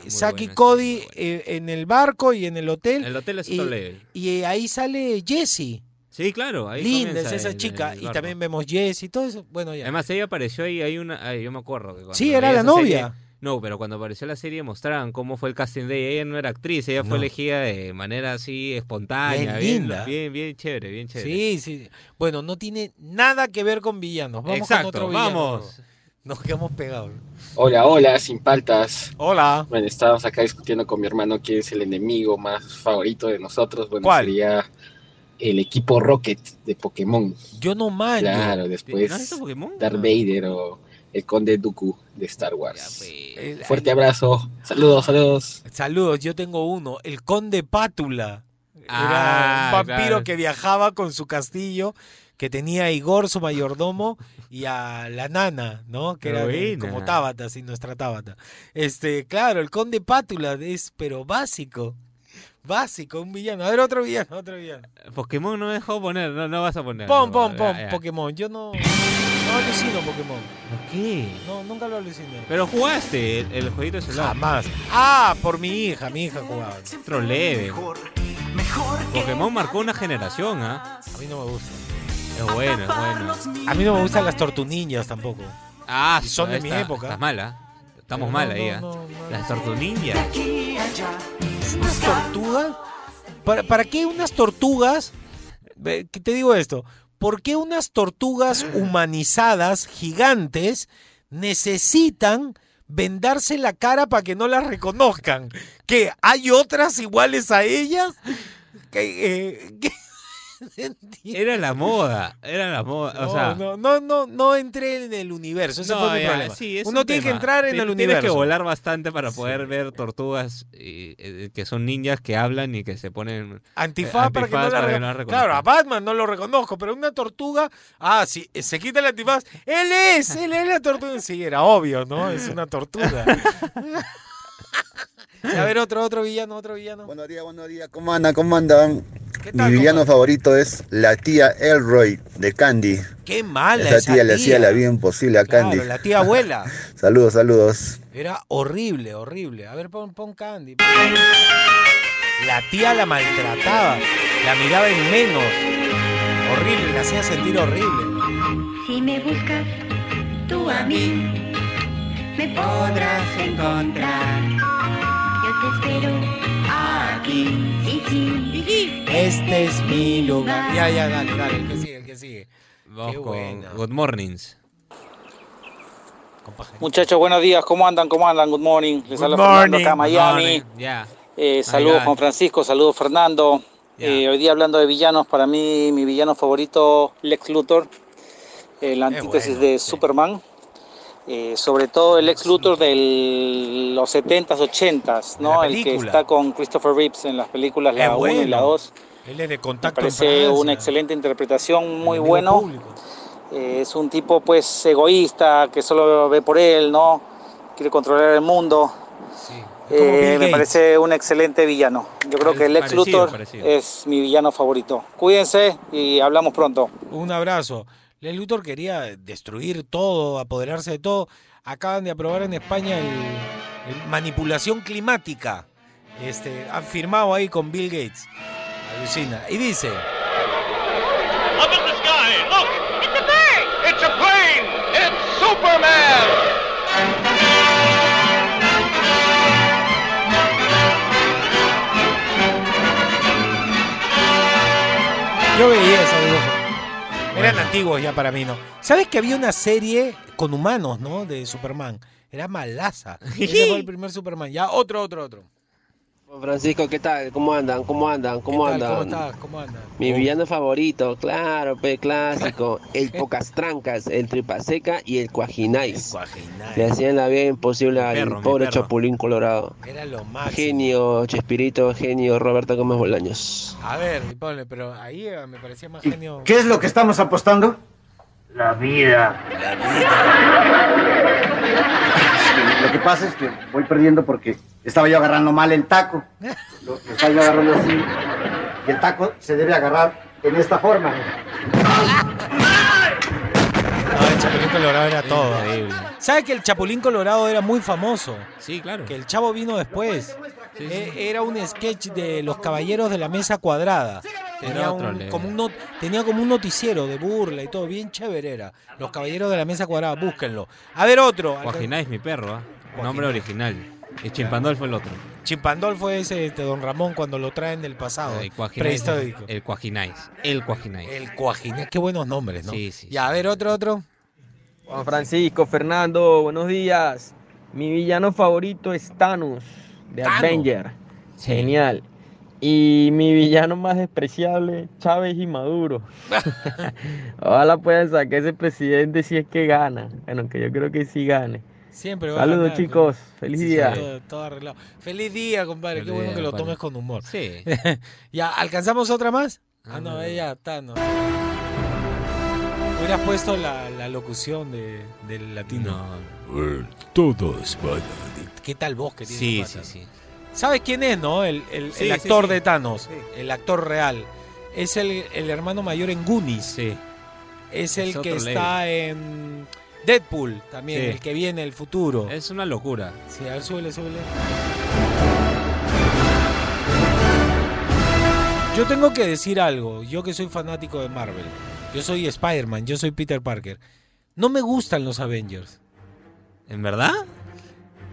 buena, Cody eh, en el barco y en el hotel El hotel es y, otro level. y ahí sale Jessie Sí, claro. Ahí linda es esa el- chica el y también vemos Jessie y todo eso bueno ya Además, ella apareció ahí, hay una, ay, yo me acuerdo que Sí, era la serie- novia. No, pero cuando apareció la serie mostraban cómo fue el casting de ella. Ella no era actriz, ella fue elegida de manera así espontánea, Bien bien, linda. bien, bien chévere, bien chévere. Sí, sí. Bueno, no tiene nada que ver con villanos. Vamos Exacto, con otro villano. vamos. Nos quedamos pegados. Hola, hola, sin paltas. Hola. Bueno, estábamos acá discutiendo con mi hermano quién es el enemigo más favorito de nosotros. Bueno, ¿Cuál? sería el equipo Rocket de Pokémon. Yo no manjo. Claro, después ¿No? Darth. Vader o el Conde Dooku de Star Wars. El- Fuerte abrazo. Saludos, saludos. Saludos, yo tengo uno. El conde Pátula. Ah, Era un vampiro claro. que viajaba con su castillo, que tenía a Igor, su mayordomo, y a la nana, ¿no? Que era como Tabata, así nuestra Tabata. Este, claro, el conde Pátula es, pero básico. Básico, un villano. A ver, otro villano, otro villano. Pokémon no me dejó poner, no, no vas a poner. Pon, no, pon, pon, ya. Pokémon. Yo no, no alucino Pokémon. ¿Por qué? No, nunca lo aluciné. Pero jugaste el, el jueguito de celular. Jamás. Ah, por mi hija, mi hija jugaba. Otro leve. Pokémon marcó una generación, ¿ah? A mí no me gusta. Es bueno, es bueno. A mí no me gustan las tortuniñas tampoco. Ah, Y son de está- mi época. Está mala. Estamos mal ahí, ¿ah? no. Las tortunillas. ¿Unas tortugas? ¿Para, para qué unas tortugas? ¿qué Te digo esto. ¿Por qué unas tortugas humanizadas, gigantes, necesitan vendarse la cara para que no las reconozcan? ¿Que hay otras iguales a ellas? ¿Que, eh, [LAUGHS] Era la moda, era la moda. No, o sea, no, no, no, no entré en el universo. Ese no, fue mi ya, problema. sí, es Uno un tiene que entrar en el Tienes universo. que volar bastante para poder ver tortugas eh, eh, que son ninjas que hablan y que se ponen Antifaz eh, para que no antifaz la, para que no la Claro, a reconozcan. Batman no lo reconozco, pero una tortuga. Ah, sí, se quita el antifaz. Él es, él es la tortuga. Sí, era obvio, ¿no? Es una tortuga. [LAUGHS] a ver, otro, otro villano, otro villano. Buenos días, buenos días. ¿Cómo andan? ¿Cómo andan? ¿Qué Mi villano favorito es la tía Elroy de Candy. Qué mala Esa esa tía le hacía la vida imposible a Claro, Candy. la tía abuela. [LAUGHS] Saludos, saludos. Era horrible, horrible. A ver, pon, pon Candy. La tía la maltrataba, la miraba en menos. Horrible, la hacía sentir horrible. Si me buscas tú a mí, me podrás encontrar. Yo te espero aquí. Este es mi lugar. Ya, ya, dale, dale, el que sigue, el que sigue. Vamos Qué con buena. Good Mornings. Muchachos, buenos días, ¿cómo andan? ¿Cómo andan? Good morning. Les Good habla Fernando morning. acá, Miami. Eh, saludos. Juan Francisco, saludos Fernando. Eh, hoy día hablando de villanos, para mí mi villano favorito, Lex Luthor, el antítesis de Superman. Eh, sobre todo el Lex Luthor de los 70s, 80s, ¿no? El que está con Christopher Reeves en las películas La 1 y la bueno. 2. Él es de Me contacto en parece una excelente interpretación, muy bueno. Eh, es un tipo pues egoísta, que solo ve por él, ¿no? Quiere controlar el mundo. Eh, me parece un excelente villano. Yo creo Es que Lex parecido, Luthor parecido. es mi villano favorito. Cuídense y hablamos pronto. Un abrazo. Lex Luthor quería destruir todo, apoderarse de todo. Acaban de aprobar en España el, el manipulación climática. Este, han firmado ahí con Bill Gates. Alucina. Y dice. Up in the sky, look! It's a bird! It's a plane! It's Superman! Yo veía esos dibujos. Eran antiguos ya para mí, ¿no? ¿Sabes que había una serie con humanos, ¿no? De Superman. Era malaza. [LAUGHS] Ese fue el primer Superman. Ya, otro, otro, otro. Francisco, ¿qué tal? ¿Cómo andan? ¿Cómo andan? ¿Cómo ¿Qué tal? andan? ¿Cómo estás? ¿Cómo andas? Mi villano favorito, claro, pe clásico, el pocas trancas, el tripa seca y el cuajinais. Le hacían la vida imposible al perro, pobre. Chapulín Colorado. Era lo máximo. Genio, Chespirito, genio, Roberto Gómez Bolaños. A ver, ponle, pero ahí eh, me parecía más genio. ¿Qué es lo que estamos apostando? La vida. Lo que pasa es que voy perdiendo porque estaba yo agarrando mal el taco. Lo, lo estaba yo agarrando así. Y el taco se debe agarrar en esta forma. No, el Chapulín Colorado era todo. ¿Sabes que el Chapulín Colorado era muy famoso? Sí, claro. Que el chavo vino después. E- Era un sketch de los caballeros de la mesa cuadrada. Tenía, un, como un not- tenía como un noticiero de burla y todo, bien chévere era. Los caballeros de la mesa cuadrada, búsquenlo. A ver otro. Guajináis mi perro, ¿ah? Nombre original. Y Chimpandol fue el otro. Chimpandol fue ese de Don Ramón cuando lo traen del pasado. El Cuajináis. prehistórico. El Cuajináis. El Cuajináis. El Cuajináis. Qué buenos nombres, ¿no? Sí, sí. Ya, a ver otro, otro. Juan Francisco, Fernando, buenos días. Mi villano favorito es Thanos, de Thanos. Avenger. Genial. Y mi villano más despreciable, Chávez y Maduro. [LAUGHS] Ojalá puedan sacar ese presidente si es que gana. Bueno, que yo creo que sí gane. Siempre va a Saludos ganar, chicos, feliz Sí, día. Todo, todo arreglado. Feliz día, compadre. Qué bueno día, que lo tomes con humor. Sí. [LAUGHS] ya, ¿alcanzamos otra más? Ah, no, ella está, no. Hubieras puesto la, la locución de, del latino. Todos van ¿Qué tal voz que tiene? Sí, sí, sí. ¿Sabes quién es, no? El, el- Sí, el sí, actor sí. de Thanos. El actor real. Es el, el hermano mayor en Goonies. Sí. Es el Es que está en Deadpool también, Sí. el que viene el futuro. Es una locura. Sí, a ver, súbele, súbele. Yo tengo que decir algo, yo que soy fanático de Marvel. Yo soy Spider-Man, yo soy Peter Parker. No me gustan los Avengers. ¿En verdad?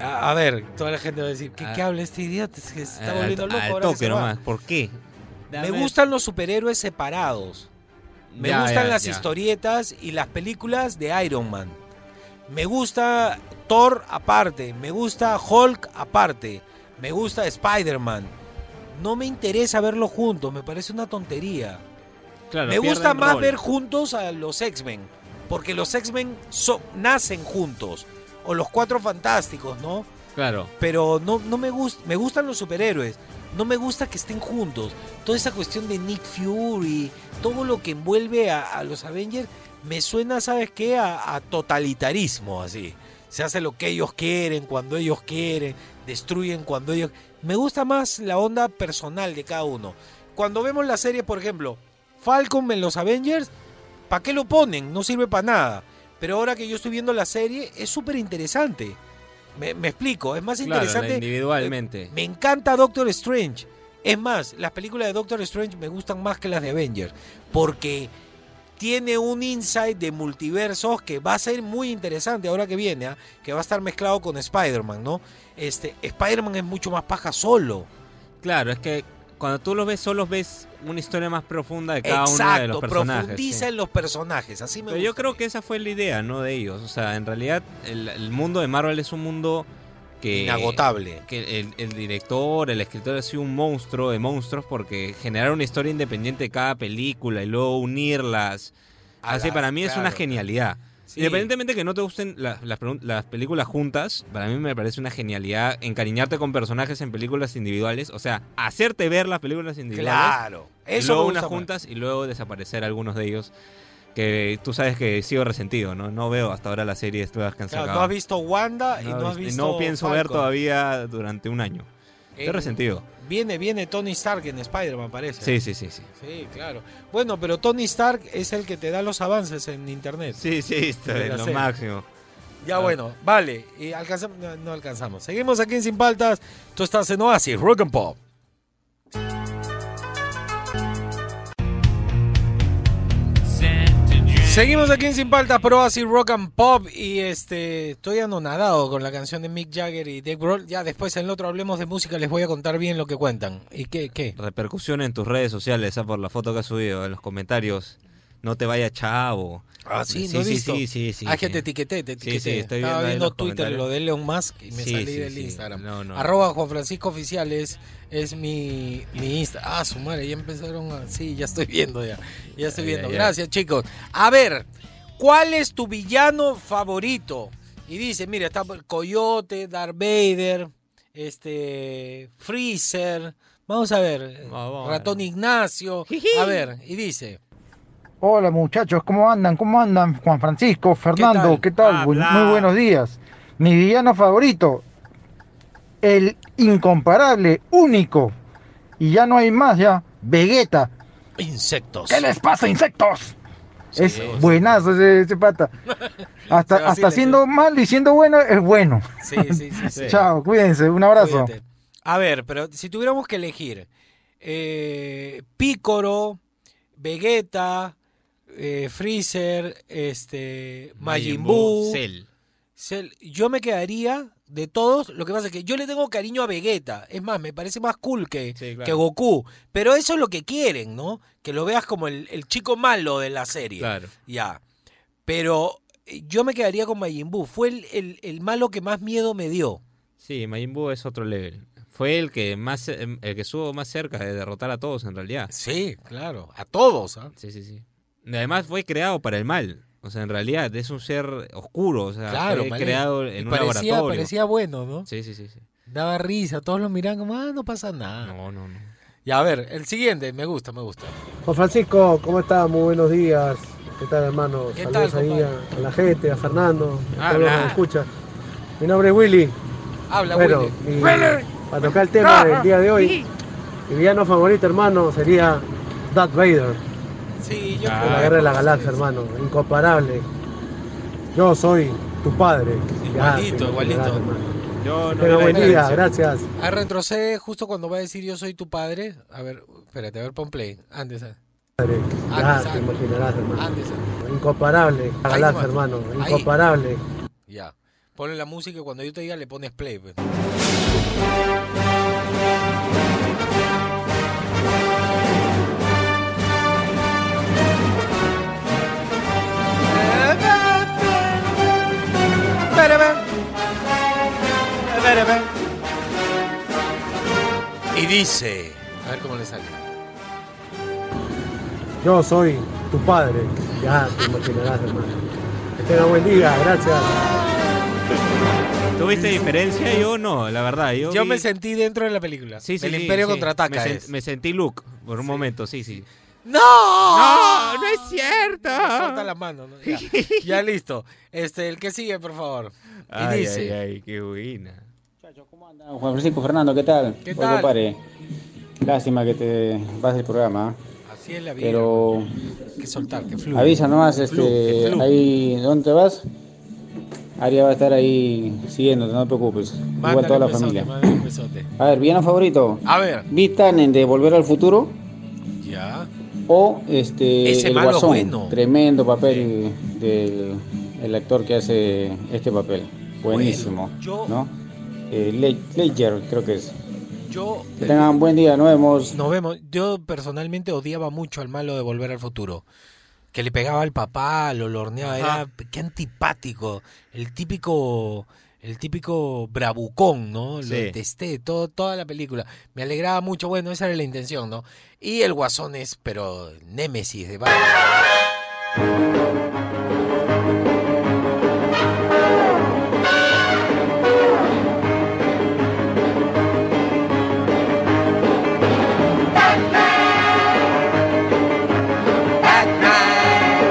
A, a ver, toda la gente va a decir, ¿qué, qué habla este idiota? Es que se está Al- volviendo loco. al ahora que toque se va". nomás. ¿Por qué? Me Dame- gustan los superhéroes separados. Me Ya, gustan ya, las ya. historietas y las películas de Iron Man. Me gusta Thor aparte. Me gusta Hulk aparte. Me gusta Spider-Man. No me interesa verlos juntos. Me parece una tontería. Claro, me gusta más rol. ver juntos a los X-Men. Porque los X-Men so- nacen juntos. O los Cuatro Fantásticos, ¿no? Claro. pero no, no me gusta, me gustan los superhéroes, no me gusta que estén juntos. Toda esa cuestión de Nick Fury, todo lo que envuelve a, los Avengers, me suena, ¿sabes qué? A, a totalitarismo, así. Se hace lo que ellos quieren, cuando ellos quieren, destruyen cuando ellos... Me gusta más la onda personal de cada uno. Cuando vemos la serie, por ejemplo, Falcon en los Avengers, ¿para qué lo ponen? No sirve para nada. Pero ahora que yo estoy viendo la serie, es súper interesante. Me, me explico, es más Claro, interesante. individualmente. Me encanta Doctor Strange. Es más, las películas de Doctor Strange me gustan más que las de Avengers. Porque tiene un insight de multiversos que va a ser muy interesante ahora que viene, ¿ah? que va a estar mezclado con Spider-Man, ¿no? Este, Spider-Man es mucho más paja solo. Claro, es que cuando tú los ves solos ves una historia más profunda de cada uno de los personajes. profundiza sí. en los personajes, así me Pero yo creo que esa fue la idea, ¿no? De ellos. O sea, en realidad el, el mundo de Marvel es un mundo que... Inagotable. Que el, el director, el escritor ha sido un monstruo de monstruos porque generar una historia independiente de cada película y luego unirlas. Así para mí es una genialidad. Sí. Independientemente que no te gusten la- las, películas juntas, para mí me parece una genialidad encariñarte con personajes en películas individuales. O sea, hacerte ver las películas individuales. Claro, y eso luego me unas más. juntas y luego desaparecer algunos de ellos. Que tú sabes que sigo resentido, ¿no? No veo hasta ahora las series nuevas que han Claro, sacado. no has visto Wanda y no has y visto no pienso ver todavía durante un año. Estoy En- resentido. Viene, viene Tony Stark en Spider-Man, parece. Sí, sí, sí, sí. Sí, claro. Bueno, pero Tony Stark es el que te da los avances en internet. Sí, sí, esto De es la lo serie. máximo. Ya Ah. bueno, vale. Y alcanzamos, no, no alcanzamos. Seguimos aquí en Sin Paltas. Tú estás en Oasis, Rock and Pop. Seguimos aquí en Sin Paltas, Pro Oasis, Rock and Pop. Y este, estoy anonadado con la canción de Mick Jagger y Dave Grohl. Ya después en el otro hablemos de música, les voy a contar bien lo que cuentan. ¿Y qué? qué? Repercusión en tus redes sociales, ah, por la foto que has subido, en los comentarios. No te vaya chavo. Ah, sí, sí, no he sí, visto. sí, sí, sí, Ah, que te etiqueté, te etiqueté. sí, estoy Estaba viendo Twitter lo de Elon Musk y me Sí, salí sí, del sí. Instagram. No, no. Arroba Juan Francisco Oficial es, es mi, mi Insta. Ah, su madre, ya empezaron a... Sí, ya estoy viendo ya. Ya estoy viendo. Gracias, chicos. A ver, ¿cuál es tu villano favorito? Y dice, mira, está el Coyote, Darth Vader, este, Freezer. Vamos a ver, vamos a Ratón Ignacio. A ver, y dice... Hola muchachos, ¿cómo andan? ¿Cómo andan? Juan Francisco, Fernando, ¿qué tal? Muy buenos días. Mi villano favorito, el incomparable, único, y ya no hay más ya, Vegeta. Insectos. ¿Qué les pasa, insectos? Sí, es buenazo ese, ese pata. [LAUGHS] Hasta, vacila, hasta siendo mal y siendo bueno, es bueno. Sí, sí, sí. sí. [LAUGHS] Chao, cuídense, un abrazo. Cuídate. A ver, pero si tuviéramos que elegir eh, Pícoro, Vegeta, eh, Freezer, este, Majin Buu, Cell. Cell, yo me quedaría de todos. Lo que pasa es que yo le tengo cariño a Vegeta. Es más, me parece más cool que, claro. que Goku. Pero eso es lo que quieren, ¿no? Que lo veas como el, el chico malo de la serie. Claro. Ya. Pero eh, yo me quedaría con Majin Buu. Fue el, el- el malo que más miedo me dio. Sí, Majin Buu es otro level. Fue el que más el que estuvo más cerca de derrotar a todos en realidad. Sí, claro, a todos. ¿ah? Sí, sí, sí. Además fue creado para el mal. O sea, en realidad es un ser oscuro, o sea, Claro, fue creado Y en un parecía, laboratorio. parecía bueno, ¿no? Sí, sí, sí, sí. Daba risa, todos lo miran como, ah, no pasa nada. No, no, no. Ya, a ver, el siguiente, me gusta, me gusta. Juan Francisco, ¿cómo estás? Muy buenos días. ¿Qué tal, hermano? ¿Qué Saludos tal, ahí a, a la gente, a Fernando, a todos los que me escuchan. Mi nombre es Willy. Habla, bueno, Willy. mi- Willy. para tocar el tema del día de hoy, mi villano favorito, hermano, sería Darth Vader. Sí, yo de la Guerra de la Galaxia, hermano. Incomparable. Yo soy tu padre. Igualito, igualito. Yo no la buen día, gracias. A ver, retrocede justo cuando va a decir yo soy tu padre. A ver, espérate, a ver, pon play. Antes, antes, Padre. Ya, Antes, te imaginarás, hermano. antes. Incomparable. La Galaxia, hermano. Ahí. Incomparable. Ya. Ponle la música y cuando yo te diga le pones play. pues. Y dice, a ver cómo le sale. Yo soy tu padre. Ya te imaginarás, hermano. Que tenga buen día, gracias. ¿Tuviste diferencia? Yo no, la verdad. Yo, Yo vi- me sentí dentro de la película. Sí, sí, El sí, Imperio sí. contraataca. Me, sen- es. me sentí Luke por un momento, sí, sí. ¡No! ¡No! ¡No es cierto! Corta la mano. ¿no? Ya, [LAUGHS] ya listo. Este, el que sigue, por favor. Y Ay, dice. ay, ay, qué buena. Juan Francisco Fernando, ¿qué tal? ¿Qué tal? lástima que te vas del programa. Así es la vida. Pero Hay que soltar, que fluya. avisa nomás, este, ahí, ¿dónde te vas? Aria va a estar ahí siguiéndote, no te preocupes. Igual Mándale toda la familia. A ver, ¿villano favorito? A ver. ¿Vitanen de Volver al Futuro? Ya. O este Ese el malo Guasón, bueno. tremendo papel del el actor que hace este papel. Buenísimo, yo- ¿no? Eh, Le- Ledger, creo que es. Yo. Que tengan buen día, nos vemos. Nos vemos. Yo personalmente odiaba mucho al malo de Volver al Futuro. Que le pegaba al papá, lo lorneaba. Era qué antipático. El típico. El típico bravucón, ¿no? Lo Sí. detesté todo, toda la película. Me alegraba mucho. Bueno, esa era la intención, ¿no? Y el guasón es, pero, némesis de Batman.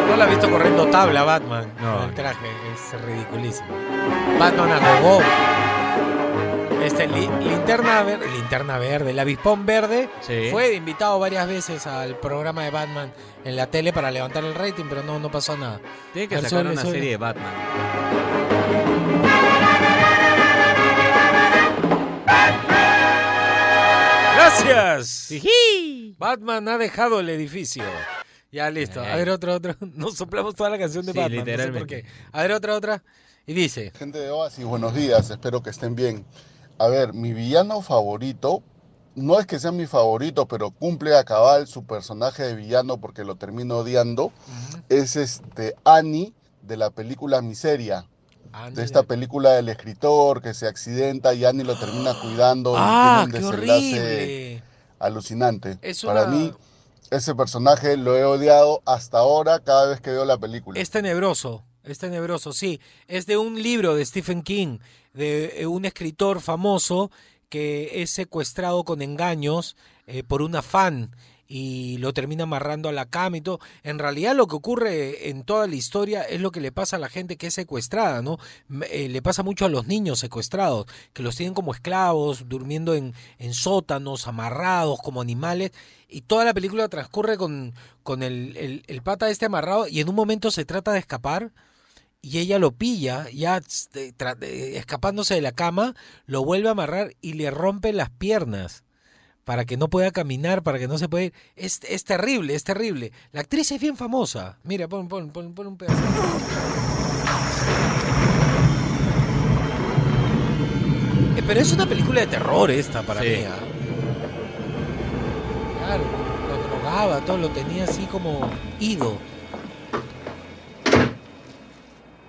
No la he visto corriendo tabla Batman No. con el traje, es ridiculísimo. Batman arrogó. Este, li- linterna, verde, linterna verde, el avispón verde Sí. fue invitado varias veces al programa de Batman en la tele para levantar el rating, pero no, no pasó nada. Tiene que sacar una serie de Batman. Gracias. Batman ha dejado el edificio. Ya listo. A ver otro, otro. [LAUGHS] Nos soplamos toda la canción de Sí, Batman. No sé por literalmente. qué. A ver otra, otra. Y dice. Gente de Oasis, buenos días, espero que estén bien. A ver, mi villano favorito, no es que sea mi favorito, pero cumple a cabal su personaje de villano porque lo termino odiando, es este Annie de la película Miseria. De esta película del escritor que se accidenta y Annie lo termina cuidando ¡Ah, y qué tiene un desenlace horrible! alucinante. Es Para mí, ese personaje lo he odiado hasta ahora cada vez que veo la película. Es tenebroso, es tenebroso, sí. Es de un libro de Stephen King, de eh, un escritor famoso que es secuestrado con engaños eh, por una fan y lo termina amarrando a la cama y todo. En realidad lo que ocurre en toda la historia es lo que le pasa a la gente que es secuestrada, ¿no? Eh, le pasa mucho a los niños secuestrados, que los tienen como esclavos, durmiendo en, en sótanos, amarrados como animales. Y toda la película transcurre con, con el, el, el pata este amarrado y en un momento se trata de escapar y ella lo pilla, ya escapándose de la cama, lo vuelve a amarrar y le rompe las piernas para que no pueda caminar, para que no se pueda ir. Es, es terrible, es terrible. La actriz es bien famosa. Mira, pon, pon, pon, pon un pedazo. Eh, Pero es una película de terror esta para Sí. mí. ¿ah? Claro, lo drogaba, todo lo tenía así como ido.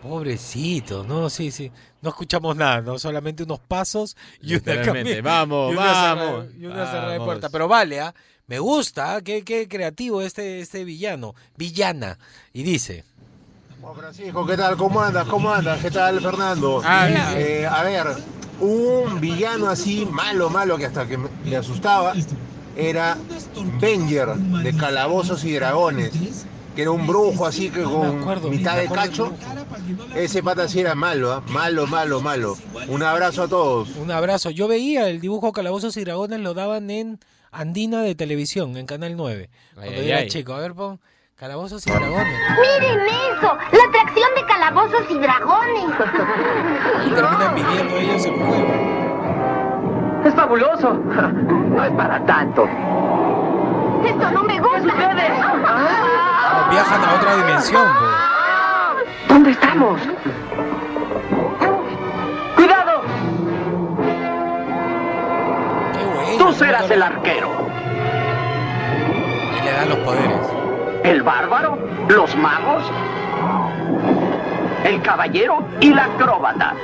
Pobrecito, no, sí, sí. No escuchamos nada, ¿no? Solamente unos pasos y una Literalmente. cami- Vamos, y una cerrada- vamos, y una cerrada de puerta. Pero vale, ¿ah? Me gusta, ¿ah? qué, qué creativo este, este villano. Villana. Y dice. Juan Francisco, ¿qué tal? ¿Cómo andas? ¿Cómo andas? ¿Qué tal, Fernando? Ah. Eh, a ver, un villano así, malo, malo, que hasta que me, asustaba, era Venger, de Calabozos y Dragones, que era un brujo así que con mitad de cacho. Ese pata sí era malo, ¿ah? malo, malo, malo. Un abrazo a todos. Un abrazo. Yo veía el dibujo Calabozos y Dragones, lo daban en Andina de Televisión, en Canal 9. Cuando Ay, yo ay, era ay. chico. A ver, pon Calabozos y Dragones. Miren eso, la atracción de calabozos y dragones. Y terminan viviendo ellos en juego. Es fabuloso. No es para tanto. Esto no me gusta. Ah, Viajan a otra dimensión, pues. ¿Dónde estamos? ¡Cuidado! Qué bueno, Tú serás el arquero. Y le dan los poderes. El bárbaro, los magos, el caballero y la acróbata.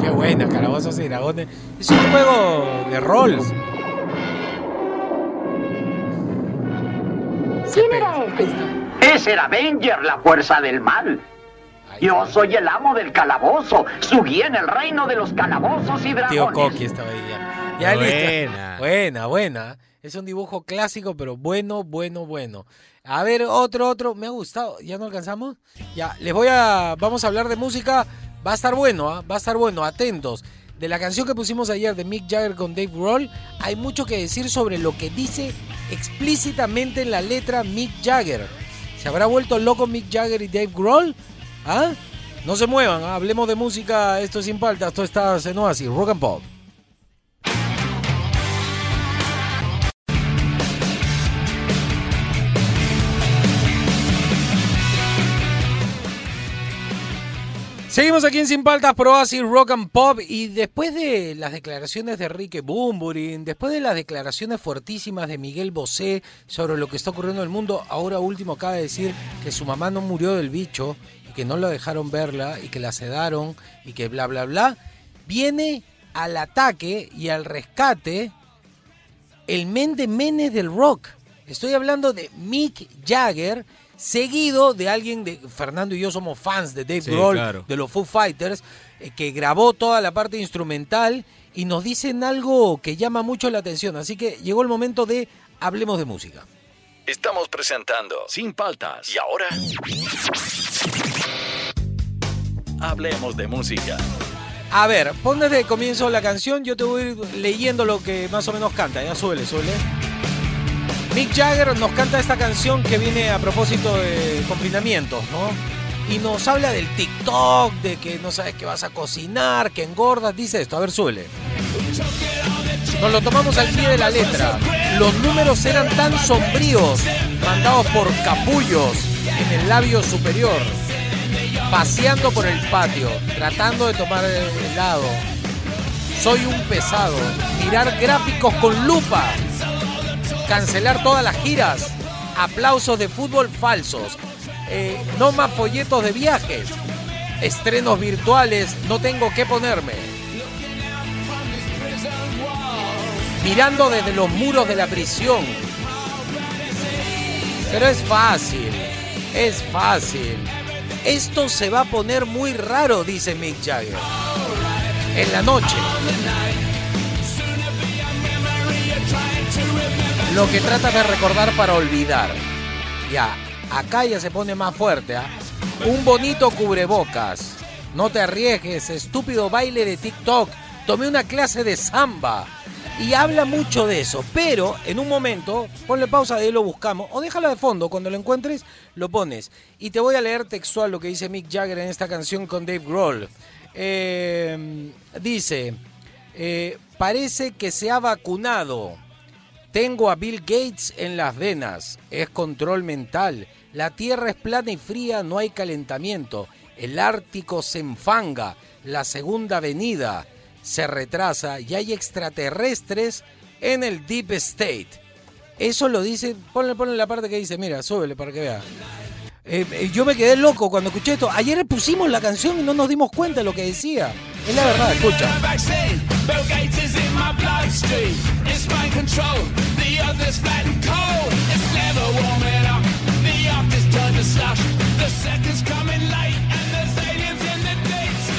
Qué buena, Calabozos y Dragones. Es un juego de rol. ¿Quién era ese? Es el Avenger, la fuerza del mal. Yo soy el amo del calabozo, su guía en el reino de los calabozos y Tío dragones. Coqui estaba ahí ya. Ya listo. Buena. Buena, buena. Es un dibujo clásico, pero bueno, bueno, bueno. A ver, otro, otro. Me ha gustado. ¿Ya no alcanzamos? Ya, les voy a. Vamos a hablar de música. Va a estar bueno, ¿ah? Va a estar bueno. Atentos. De la canción que pusimos ayer de Mick Jagger con Dave Grohl, hay mucho que decir sobre lo que dice explícitamente en la letra Mick Jagger. ¿Se habrá vuelto loco Mick Jagger y Dave Grohl? ¿Ah? No se muevan, ¿ah? hablemos de música, esto es sin paltas, esto está en Oasis, rock and pop. Seguimos aquí en Sin Paltas por Oasis Rock and Pop y después de las declaraciones de Enrique Bumburin, después de las declaraciones fuertísimas de Miguel Bosé sobre lo que está ocurriendo en el mundo, ahora último acaba de decir que su mamá no murió del bicho y que no la dejaron verla y que la sedaron y que bla bla bla, viene al ataque y al rescate el men de menes del rock. Estoy hablando de Mick Jagger, seguido de alguien de Fernando y yo somos fans de Dave Sí, Grohl, claro. de los Foo Fighters, eh, que grabó toda la parte instrumental y nos dicen algo que llama mucho la atención. Así que llegó el momento de hablemos de música. Estamos presentando Sin Paltas. Y ahora. Hablemos de música. A ver, pon desde el comienzo la canción, yo te voy a ir leyendo lo que más o menos canta. Ya suele, suele. Mick Jagger nos canta esta canción que viene a propósito de confinamientos, ¿no? Y nos habla del TikTok, de que no sabes que vas a cocinar, que engordas, dice esto. A ver, suele. Nos lo tomamos al pie de la letra. Los números eran tan sombríos, mandados por capullos en el labio superior, paseando por el patio, tratando de tomar helado. Soy un pesado. Mirar gráficos con lupa. Cancelar todas las giras. Aplausos de fútbol falsos. Eh, no más folletos de viajes. Estrenos virtuales. No tengo que ponerme. Mirando desde los muros de la prisión. Pero es fácil. Es fácil. Esto se va a poner muy raro, dice Mick Jagger. En la noche. Lo que trata de recordar para olvidar. Ya, acá ya se pone más fuerte. ¿ah? Un bonito cubrebocas. No te arriesgues, estúpido baile de TikTok. Tomé una clase de samba. Y habla mucho de eso, pero en un momento, ponle pausa de ahí lo buscamos, o déjalo de fondo, cuando lo encuentres, lo pones. Y te voy a leer textual lo que dice Mick Jagger en esta canción con Dave Grohl. Eh, dice, eh, parece que se ha vacunado. Tengo a Bill Gates en las venas. Es control mental. La Tierra es plana y fría, no hay calentamiento. El Ártico se enfanga. La segunda avenida se retrasa y hay extraterrestres en el Deep State. Eso lo dice, ponle, ponle la parte que dice, mira, súbele para que vea. Eh, eh, yo me quedé loco cuando escuché esto. Ayer pusimos la canción y no nos dimos cuenta de lo que decía. Es la verdad, escucha.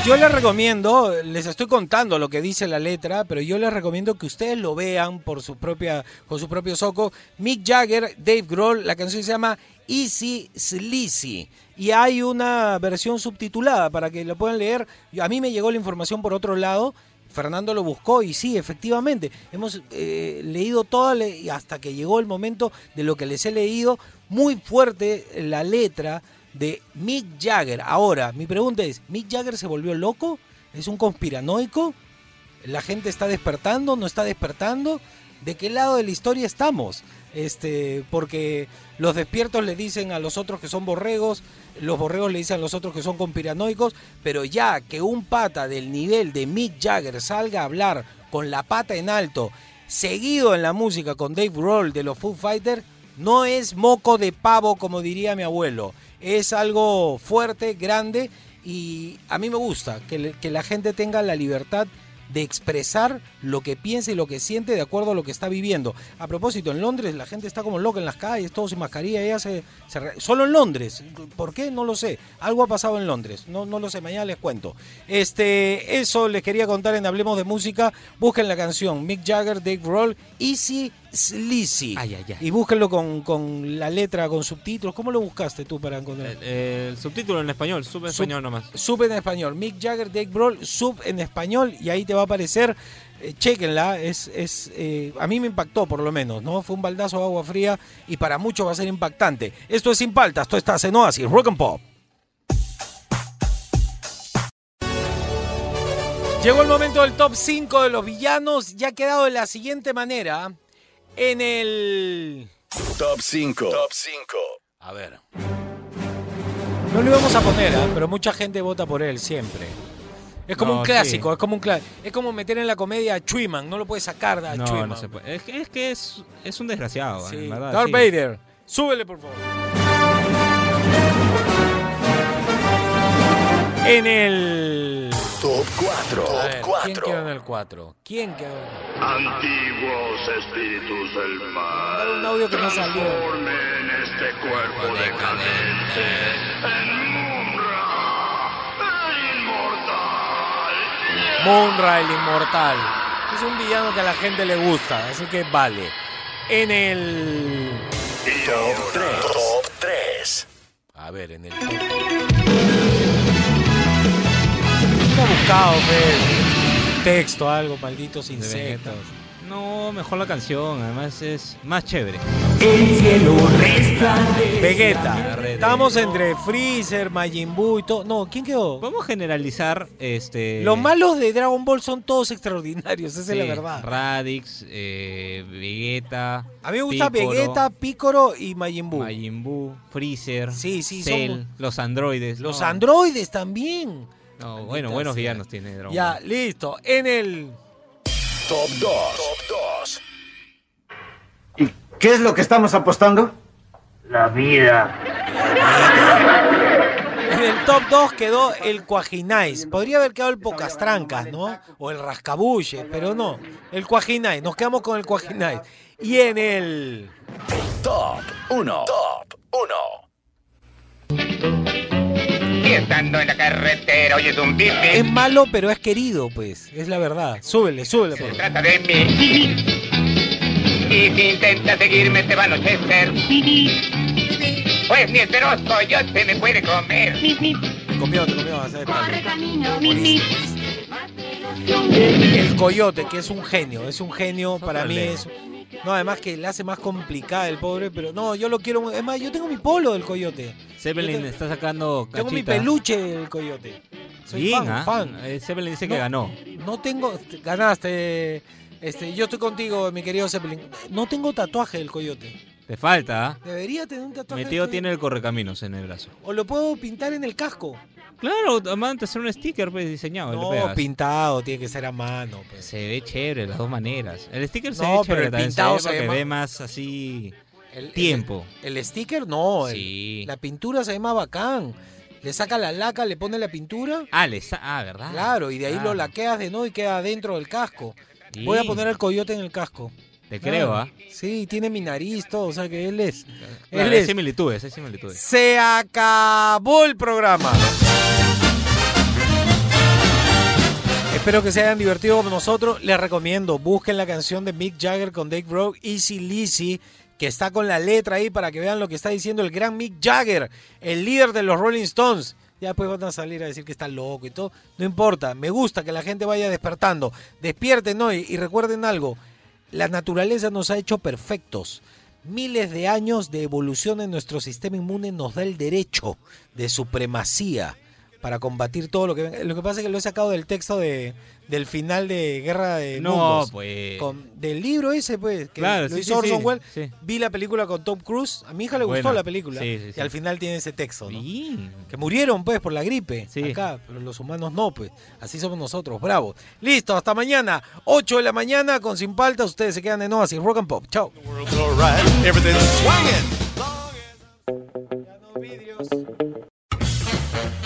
Yo les recomiendo, les estoy contando lo que dice la letra, pero yo les recomiendo que ustedes lo vean por su propia, con sus propios ojos. Mick Jagger, Dave Grohl, la canción se llama Easy Sleazy. Y hay una versión subtitulada para que lo puedan leer. A mí me llegó la información por otro lado. Fernando lo buscó y sí, efectivamente, hemos eh, leído toda le- hasta que llegó el momento de lo que les he leído, muy fuerte la letra de Mick Jagger. Ahora, mi pregunta es, ¿Mick Jagger se volvió loco? ¿Es un conspiranoico? ¿La gente está despertando? ¿No está despertando? de qué lado de la historia estamos. Este, porque los despiertos le dicen a los otros que son borregos, los borregos le dicen a los otros que son conspiranoicos, pero ya que un pata del nivel de Mick Jagger salga a hablar con la pata en alto, seguido en la música con Dave Grohl de los Foo Fighters, no es moco de pavo como diría mi abuelo, es algo fuerte, grande y a mí me gusta que, que la gente tenga la libertad de expresar lo que piensa y lo que siente de acuerdo a lo que está viviendo. A propósito, en Londres la gente está como loca en las calles, todos sin mascarilla, ella se, solo en Londres. ¿Por qué? No lo sé. Algo ha pasado en Londres. No, no lo sé, mañana les cuento. Este, eso les quería contar en Hablemos de Música. Busquen la canción Mick Jagger, Dave Grohl, Easy Sleazy. Y búsquenlo con, con la letra, con subtítulos. ¿Cómo lo buscaste tú para encontrar? Eh, el subtítulo en español, sub en Sub- español nomás. Sub en español. Mick Jagger, Dave Grohl, sub en español y ahí te va a aparecer. Eh, chequenla, es, es eh, a mí me impactó por lo menos, ¿no? Fue un baldazo de agua fría y para muchos va a ser impactante. Esto es Sin Paltas, esto está en Oasis, Rock and Pop. Llegó el momento del top 5 de los villanos, ya ha quedado de la siguiente manera. En el... Top 5. Top 5. A ver. No lo íbamos a poner, ¿ah? pero mucha gente vota por él siempre. Es como No, un clásico, sí. es como un cla- es como meter en la comedia a Chuiman, no lo puedes sacar de a No, Chuiman. no se puede. Es que es, que es, es un desgraciado, Sí. en verdad. Darth sí. Vader, súbele por favor. En el 4. ¿Quién quedó en el 4? ¿Quién quedó en el 4? Antiguos espíritus del mal. Un audio que no salió. Transformen este cuerpo decadente en Munra, el inmortal. Munra, el inmortal. Es un villano que a la gente le gusta, así que vale. En el. Top 3. Top 3. A ver, en el top 3 hubiera buscado, pues, texto, algo, malditos insectos. No, mejor la canción, además es más chévere. Vegeta. Estamos entre Freezer, Majin Buu y todo. No, ¿quién quedó? Podemos generalizar este. Los malos de Dragon Ball son todos extraordinarios, esa es la verdad. Radix, eh, Vegeta. A mí me gusta Vegeta, Picoro y Majin Buu. Majin Buu, Freezer. Sí, sí, Cell, son... Los androides. Los androides también no, bueno, buenos villanos tiene Dragon Ya, Ball. listo. En el Top 2. Top 2. ¿Qué es lo que estamos apostando? La vida. En el top 2 quedó el Cuajinais. Podría haber quedado el Pocas Trancas, ¿no? O el Rascabulle, pero no. El Cuajinais. Nos quedamos con el Cuajinais. Y en el. Top 1. Top 1. Estando en la carretera oyes un bip bip. Es malo, pero es querido, pues. Es la verdad. Súbele, súbele. por Se favor. trata de mí. Y si intentas seguirme te va a anochecer. Pues ni el feroz coyote me puede comer. Te comió, te comió. vas a ver. Corre camino, El coyote, que es un genio. Es un genio. Para mí es. No, además que la hace más complicada el pobre, pero no, yo lo quiero. Es más, yo tengo mi polo del coyote. Zeppelin te- está sacando Tengo mi cachita. peluche del coyote. Soy Bien, fan, ¿ah? fan. Eh, Zeppelin dice No, que ganó. No tengo. Ganaste. Este, yo estoy contigo, mi querido Zeppelin. No tengo tatuaje del coyote. Te falta, ¿ah? Debería tener un tatuaje. Mi tío tiene el correcaminos en el brazo. O lo puedo pintar en el casco. Claro, de hacer un sticker pues, diseñado. No, pintado, tiene que ser a mano. pues. Se ve chévere de las dos maneras. El sticker se No, ve pero chévere el también, pintado se se ve más- así El- tiempo. El, el sticker no. el- Sí. la pintura se ve más bacán. Le saca la laca, le pone la pintura. Ah, le ah, ¿verdad? Claro, y de ahí Ah. lo laqueas de nuevo y queda dentro del casco. Voy a poner el coyote en el casco. Te creo, ¿ah? Sí, tiene mi nariz, todo, o sea que él es. Claro, él hay es. similitudes, hay similitudes. Se acabó el programa. Espero que se hayan divertido como nosotros. Les recomiendo, busquen la canción de Mick Jagger con Dave Grohl, Easy Lizzy, que está con la letra ahí para que vean lo que está diciendo el gran Mick Jagger, el líder de los Rolling Stones. Ya después van a salir a decir que está loco y todo. No importa, me gusta que la gente vaya despertando. Despierten hoy y recuerden algo. La naturaleza nos ha hecho perfectos. Miles de años de evolución en nuestro sistema inmune nos da el derecho de supremacía. para combatir todo lo que. Lo que pasa es que lo he sacado del texto de, del final de Guerra de No, Mundos. pues. Con- del libro ese, pues, que Claro, lo sí, hizo sí, sí, Orson Welles. sí. Vi la película con Tom Cruise. A mi hija le gustó la película. Sí, sí, Y sí. al final tiene ese texto, ¿no? Que murieron, pues, por la gripe. Acá, pero los humanos no, pues. Así somos nosotros, bravo. Listo, hasta mañana. 8 de la mañana con Sin Paltas. Ustedes se quedan en Oasis Rock and Pop. Chao.